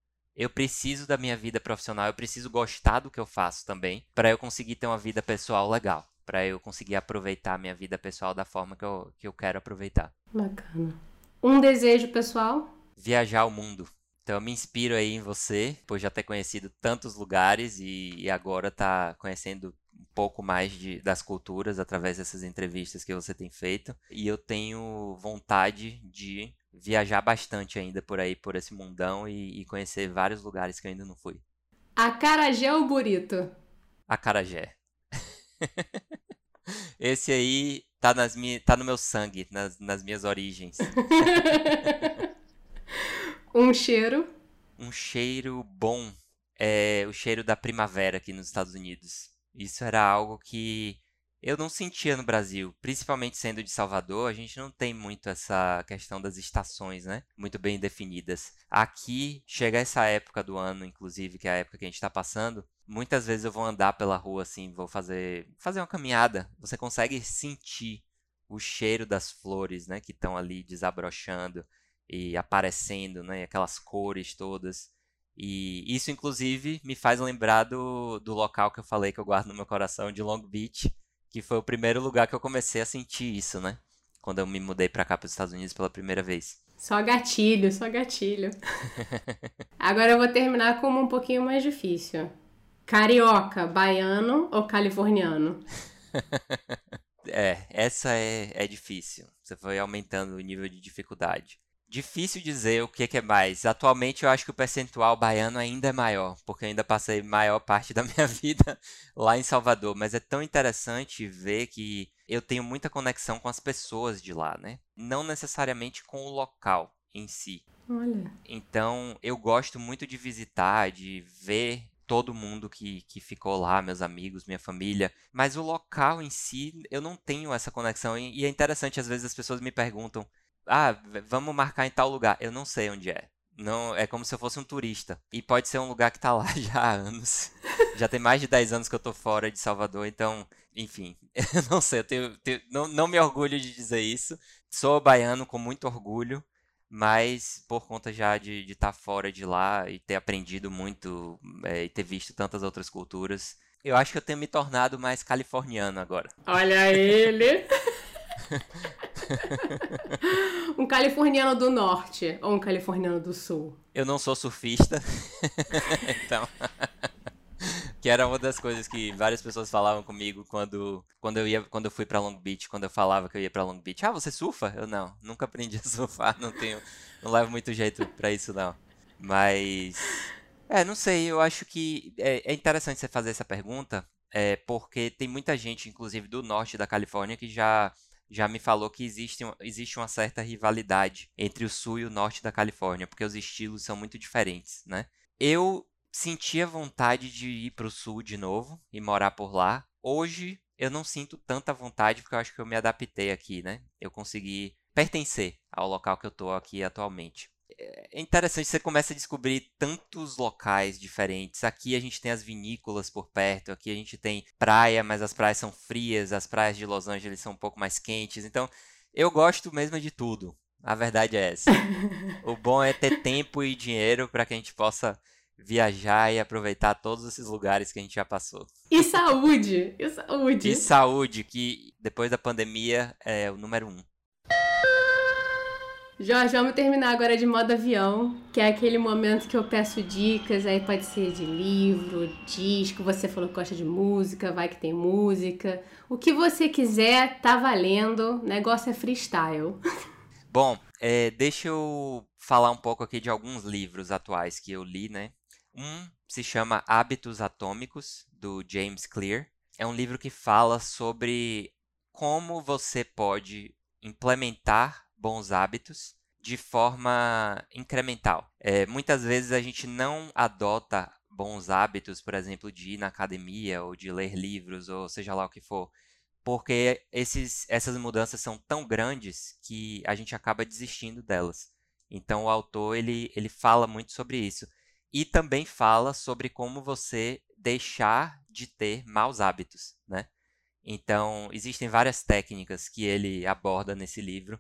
eu preciso da minha vida profissional, eu preciso gostar do que eu faço também, para eu conseguir ter uma vida pessoal legal, para eu conseguir aproveitar a minha vida pessoal da forma que eu, que eu quero aproveitar. Bacana. Um desejo pessoal? Viajar o mundo. Então eu me inspiro aí em você, por já ter conhecido tantos lugares e, e agora tá conhecendo um pouco mais de, das culturas através dessas entrevistas que você tem feito. E eu tenho vontade de viajar bastante ainda por aí, por esse mundão e, e conhecer vários lugares que eu ainda não fui. Acarajé ou burrito? Acarajé. Esse aí tá, nas mi... tá no meu sangue, nas, nas minhas origens. um cheiro? Um cheiro bom. É o cheiro da primavera aqui nos Estados Unidos. Isso era algo que eu não sentia no Brasil, principalmente sendo de Salvador, a gente não tem muito essa questão das estações, né? Muito bem definidas. Aqui, chega essa época do ano, inclusive, que é a época que a gente está passando, muitas vezes eu vou andar pela rua assim, vou fazer, fazer uma caminhada, você consegue sentir o cheiro das flores, né, que estão ali desabrochando e aparecendo, né, aquelas cores todas. E isso, inclusive, me faz lembrar do, do local que eu falei que eu guardo no meu coração, de Long Beach, que foi o primeiro lugar que eu comecei a sentir isso, né? Quando eu me mudei para cá para os Estados Unidos pela primeira vez. Só gatilho, só gatilho. Agora eu vou terminar com um pouquinho mais difícil. Carioca, baiano ou californiano? é, essa é, é difícil. Você foi aumentando o nível de dificuldade. Difícil dizer o que, que, é mais. Atualmente eu acho que o percentual baiano ainda é maior, porque eu ainda passei maior parte da minha vida lá em Salvador. Mas é tão interessante ver que eu tenho muita conexão com as pessoas de lá, né? Não necessariamente com o local em si. Olha. Então eu gosto muito de visitar, de ver todo mundo que, que ficou lá, meus amigos, minha família. Mas o local em si, eu não tenho essa conexão. E é interessante, às vezes as pessoas me perguntam ah, vamos marcar em tal lugar. Eu não sei onde é. Não, é como se eu fosse um turista. E pode ser um lugar que tá lá já há anos. Já tem mais de 10 anos que eu tô fora de Salvador, então, enfim, eu não sei, eu tenho, tenho, não, não me orgulho de dizer isso. Sou baiano com muito orgulho, mas por conta já de estar tá fora de lá e ter aprendido muito é, e ter visto tantas outras culturas, eu acho que eu tenho me tornado mais californiano agora. Olha ele! um californiano do norte ou um californiano do sul? Eu não sou surfista, então. que era uma das coisas que várias pessoas falavam comigo quando, quando eu ia quando eu fui para Long Beach, quando eu falava que eu ia para Long Beach. Ah, você surfa? Eu não, nunca aprendi a surfar, não tenho, não levo muito jeito para isso não. Mas é, não sei, eu acho que é, é interessante você fazer essa pergunta, é, porque tem muita gente, inclusive do norte da Califórnia, que já já me falou que existe, existe uma certa rivalidade entre o sul e o norte da Califórnia, porque os estilos são muito diferentes, né? Eu sentia vontade de ir para o sul de novo e morar por lá. Hoje eu não sinto tanta vontade porque eu acho que eu me adaptei aqui, né? Eu consegui pertencer ao local que eu estou aqui atualmente é interessante, você começa a descobrir tantos locais diferentes. Aqui a gente tem as vinícolas por perto, aqui a gente tem praia, mas as praias são frias, as praias de Los Angeles são um pouco mais quentes. Então, eu gosto mesmo de tudo. A verdade é essa. o bom é ter tempo e dinheiro para que a gente possa viajar e aproveitar todos esses lugares que a gente já passou. E saúde! E saúde! E saúde, que depois da pandemia é o número um. Jorge, vamos terminar agora de modo avião, que é aquele momento que eu peço dicas, aí pode ser de livro, disco, você falou que gosta de música, vai que tem música. O que você quiser, tá valendo, o negócio é freestyle. Bom, é, deixa eu falar um pouco aqui de alguns livros atuais que eu li, né? Um se chama Hábitos Atômicos, do James Clear. É um livro que fala sobre como você pode implementar bons hábitos de forma incremental. É, muitas vezes a gente não adota bons hábitos, por exemplo, de ir na academia ou de ler livros ou seja lá o que for, porque esses, essas mudanças são tão grandes que a gente acaba desistindo delas. Então o autor ele, ele fala muito sobre isso e também fala sobre como você deixar de ter maus hábitos, né? Então existem várias técnicas que ele aborda nesse livro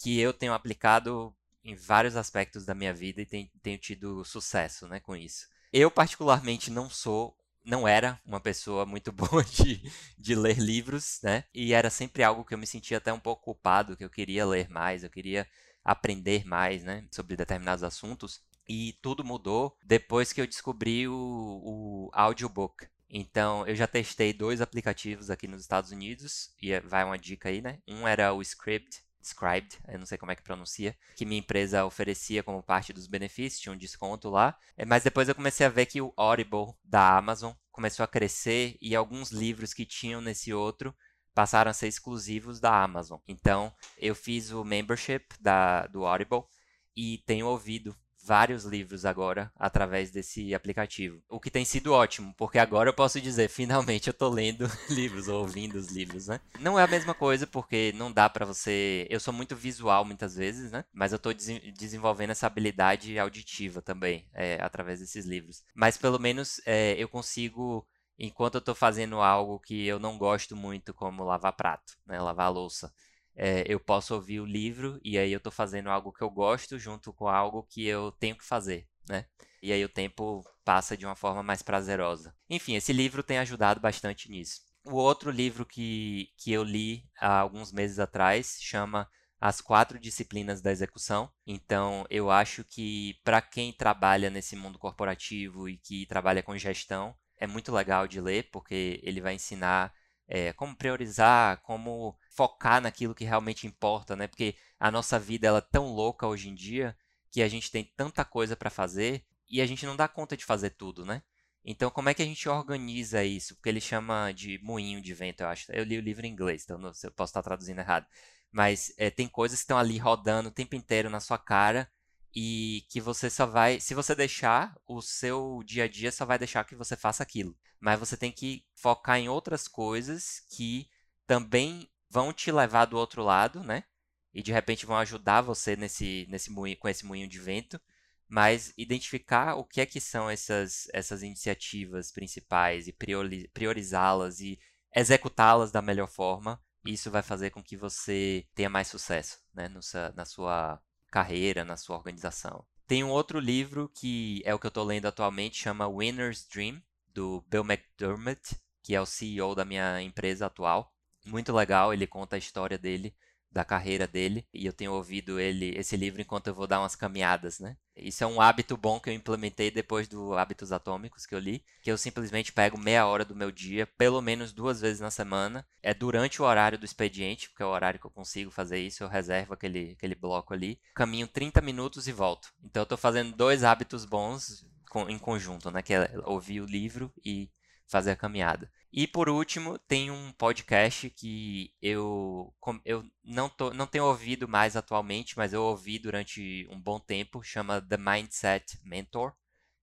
que eu tenho aplicado em vários aspectos da minha vida e tenho, tenho tido sucesso né, com isso. Eu, particularmente, não sou não era uma pessoa muito boa de, de ler livros, né? E era sempre algo que eu me sentia até um pouco culpado, que eu queria ler mais, eu queria aprender mais, né? Sobre determinados assuntos. E tudo mudou depois que eu descobri o, o audiobook. Então, eu já testei dois aplicativos aqui nos Estados Unidos, e é, vai uma dica aí, né? Um era o Script, Scribed, eu não sei como é que pronuncia, que minha empresa oferecia como parte dos benefícios, tinha um desconto lá. É, mas depois eu comecei a ver que o Audible da Amazon começou a crescer e alguns livros que tinham nesse outro passaram a ser exclusivos da Amazon. Então, eu fiz o membership da, do Audible e tenho ouvido vários livros agora através desse aplicativo. O que tem sido ótimo, porque agora eu posso dizer, finalmente eu tô lendo livros ou ouvindo os livros, né? Não é a mesma coisa porque não dá para você, eu sou muito visual muitas vezes, né? Mas eu tô des desenvolvendo essa habilidade auditiva também, é, através desses livros. Mas pelo menos é, eu consigo enquanto eu tô fazendo algo que eu não gosto muito, como lavar prato, né, lavar louça é, eu posso ouvir o livro e aí eu estou fazendo algo que eu gosto junto com algo que eu tenho que fazer, né? E aí o tempo passa de uma forma mais prazerosa. Enfim, esse livro tem ajudado bastante nisso. O outro livro que, que eu li há alguns meses atrás chama As Quatro Disciplinas da Execução. Então, eu acho que para quem trabalha nesse mundo corporativo e que trabalha com gestão, é muito legal de ler, porque ele vai ensinar é, como priorizar, como focar naquilo que realmente importa, né? Porque a nossa vida ela é tão louca hoje em dia que a gente tem tanta coisa para fazer e a gente não dá conta de fazer tudo, né? Então, como é que a gente organiza isso? Porque ele chama de moinho de vento, eu acho. Eu li o livro em inglês, então não, eu posso estar traduzindo errado. Mas é, tem coisas que estão ali rodando o tempo inteiro na sua cara e que você só vai, se você deixar, o seu dia a dia só vai deixar que você faça aquilo. Mas você tem que focar em outras coisas que também vão te levar do outro lado, né? E de repente vão ajudar você nesse, nesse moinho, com esse moinho de vento. Mas identificar o que é que são essas, essas iniciativas principais e priorizá-las e executá-las da melhor forma, isso vai fazer com que você tenha mais sucesso né? no, na sua carreira, na sua organização. Tem um outro livro que é o que eu estou lendo atualmente, chama Winner's Dream, do Bill McDermott, que é o CEO da minha empresa atual. Muito legal, ele conta a história dele da carreira dele e eu tenho ouvido ele esse livro enquanto eu vou dar umas caminhadas, né? Isso é um hábito bom que eu implementei depois do Hábitos Atômicos que eu li, que eu simplesmente pego meia hora do meu dia, pelo menos duas vezes na semana. É durante o horário do expediente, porque é o horário que eu consigo fazer isso, eu reservo aquele, aquele bloco ali. Caminho 30 minutos e volto. Então eu tô fazendo dois hábitos bons em conjunto, né? Que é ouvir o livro e fazer a caminhada. E por último, tem um podcast que eu, eu não, tô, não tenho ouvido mais atualmente, mas eu ouvi durante um bom tempo, chama The Mindset Mentor,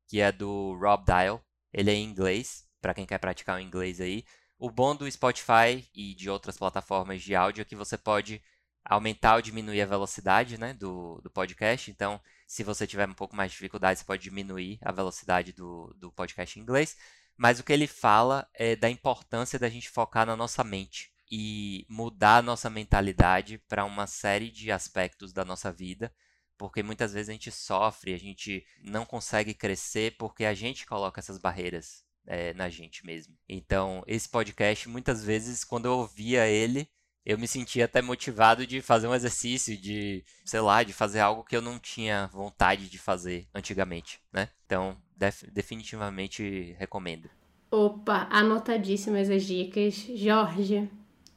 que é do Rob Dial. Ele é em inglês, para quem quer praticar o inglês aí. O bom do Spotify e de outras plataformas de áudio é que você pode aumentar ou diminuir a velocidade né, do, do podcast. Então, se você tiver um pouco mais de dificuldade, você pode diminuir a velocidade do, do podcast em inglês. Mas o que ele fala é da importância da gente focar na nossa mente e mudar a nossa mentalidade para uma série de aspectos da nossa vida, porque muitas vezes a gente sofre, a gente não consegue crescer porque a gente coloca essas barreiras é, na gente mesmo. Então, esse podcast, muitas vezes, quando eu ouvia ele, eu me sentia até motivado de fazer um exercício, de, sei lá, de fazer algo que eu não tinha vontade de fazer antigamente, né? Então, def definitivamente recomendo. Opa, anotadíssimas as dicas. Jorge,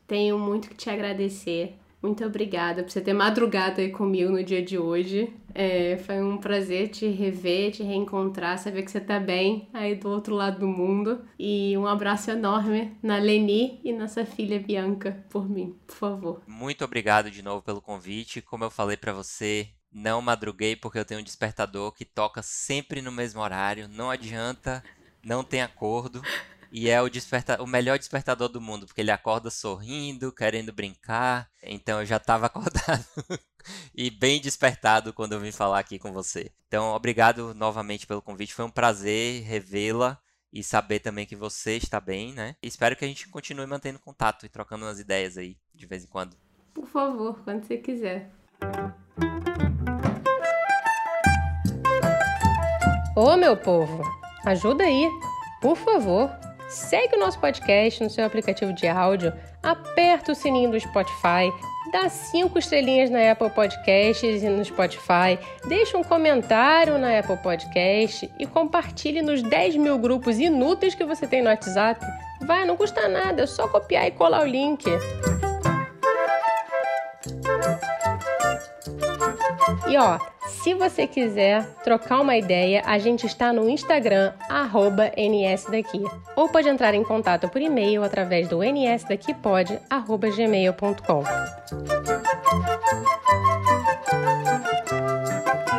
tenho muito que te agradecer. Muito obrigada por você ter madrugado aí comigo no dia de hoje. É, foi um prazer te rever, te reencontrar, saber que você tá bem aí do outro lado do mundo. E um abraço enorme na Leni e nossa filha Bianca, por mim, por favor. Muito obrigado de novo pelo convite. Como eu falei para você, não madruguei porque eu tenho um despertador que toca sempre no mesmo horário. Não adianta, não tem acordo. E é o, desperta o melhor despertador do mundo, porque ele acorda sorrindo, querendo brincar. Então eu já estava acordado e bem despertado quando eu vim falar aqui com você. Então, obrigado novamente pelo convite. Foi um prazer revê-la e saber também que você está bem, né? Espero que a gente continue mantendo contato e trocando umas ideias aí de vez em quando. Por favor, quando você quiser. Ô meu povo, ajuda aí, por favor. Segue o nosso podcast no seu aplicativo de áudio, aperta o sininho do Spotify, dá cinco estrelinhas na Apple Podcasts e no Spotify, deixa um comentário na Apple Podcast e compartilhe nos 10 mil grupos inúteis que você tem no WhatsApp. Vai, não custa nada, é só copiar e colar o link. E ó, se você quiser trocar uma ideia, a gente está no Instagram, nsdaqui. Ou pode entrar em contato por e-mail através do nsdaquipod.gmail.com.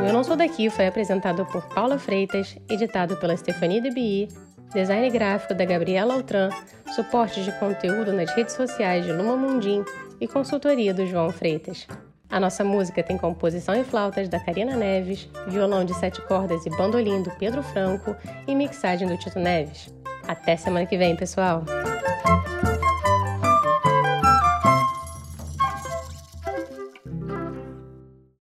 O Eu Não Sou Daqui foi apresentado por Paula Freitas, editado pela Stefanie DBI, design gráfico da Gabriela Altran, suporte de conteúdo nas redes sociais de Luma Mundim e consultoria do João Freitas. A nossa música tem composição em flautas da Karina Neves, violão de sete cordas e bandolim do Pedro Franco e mixagem do Tito Neves. Até semana que vem, pessoal!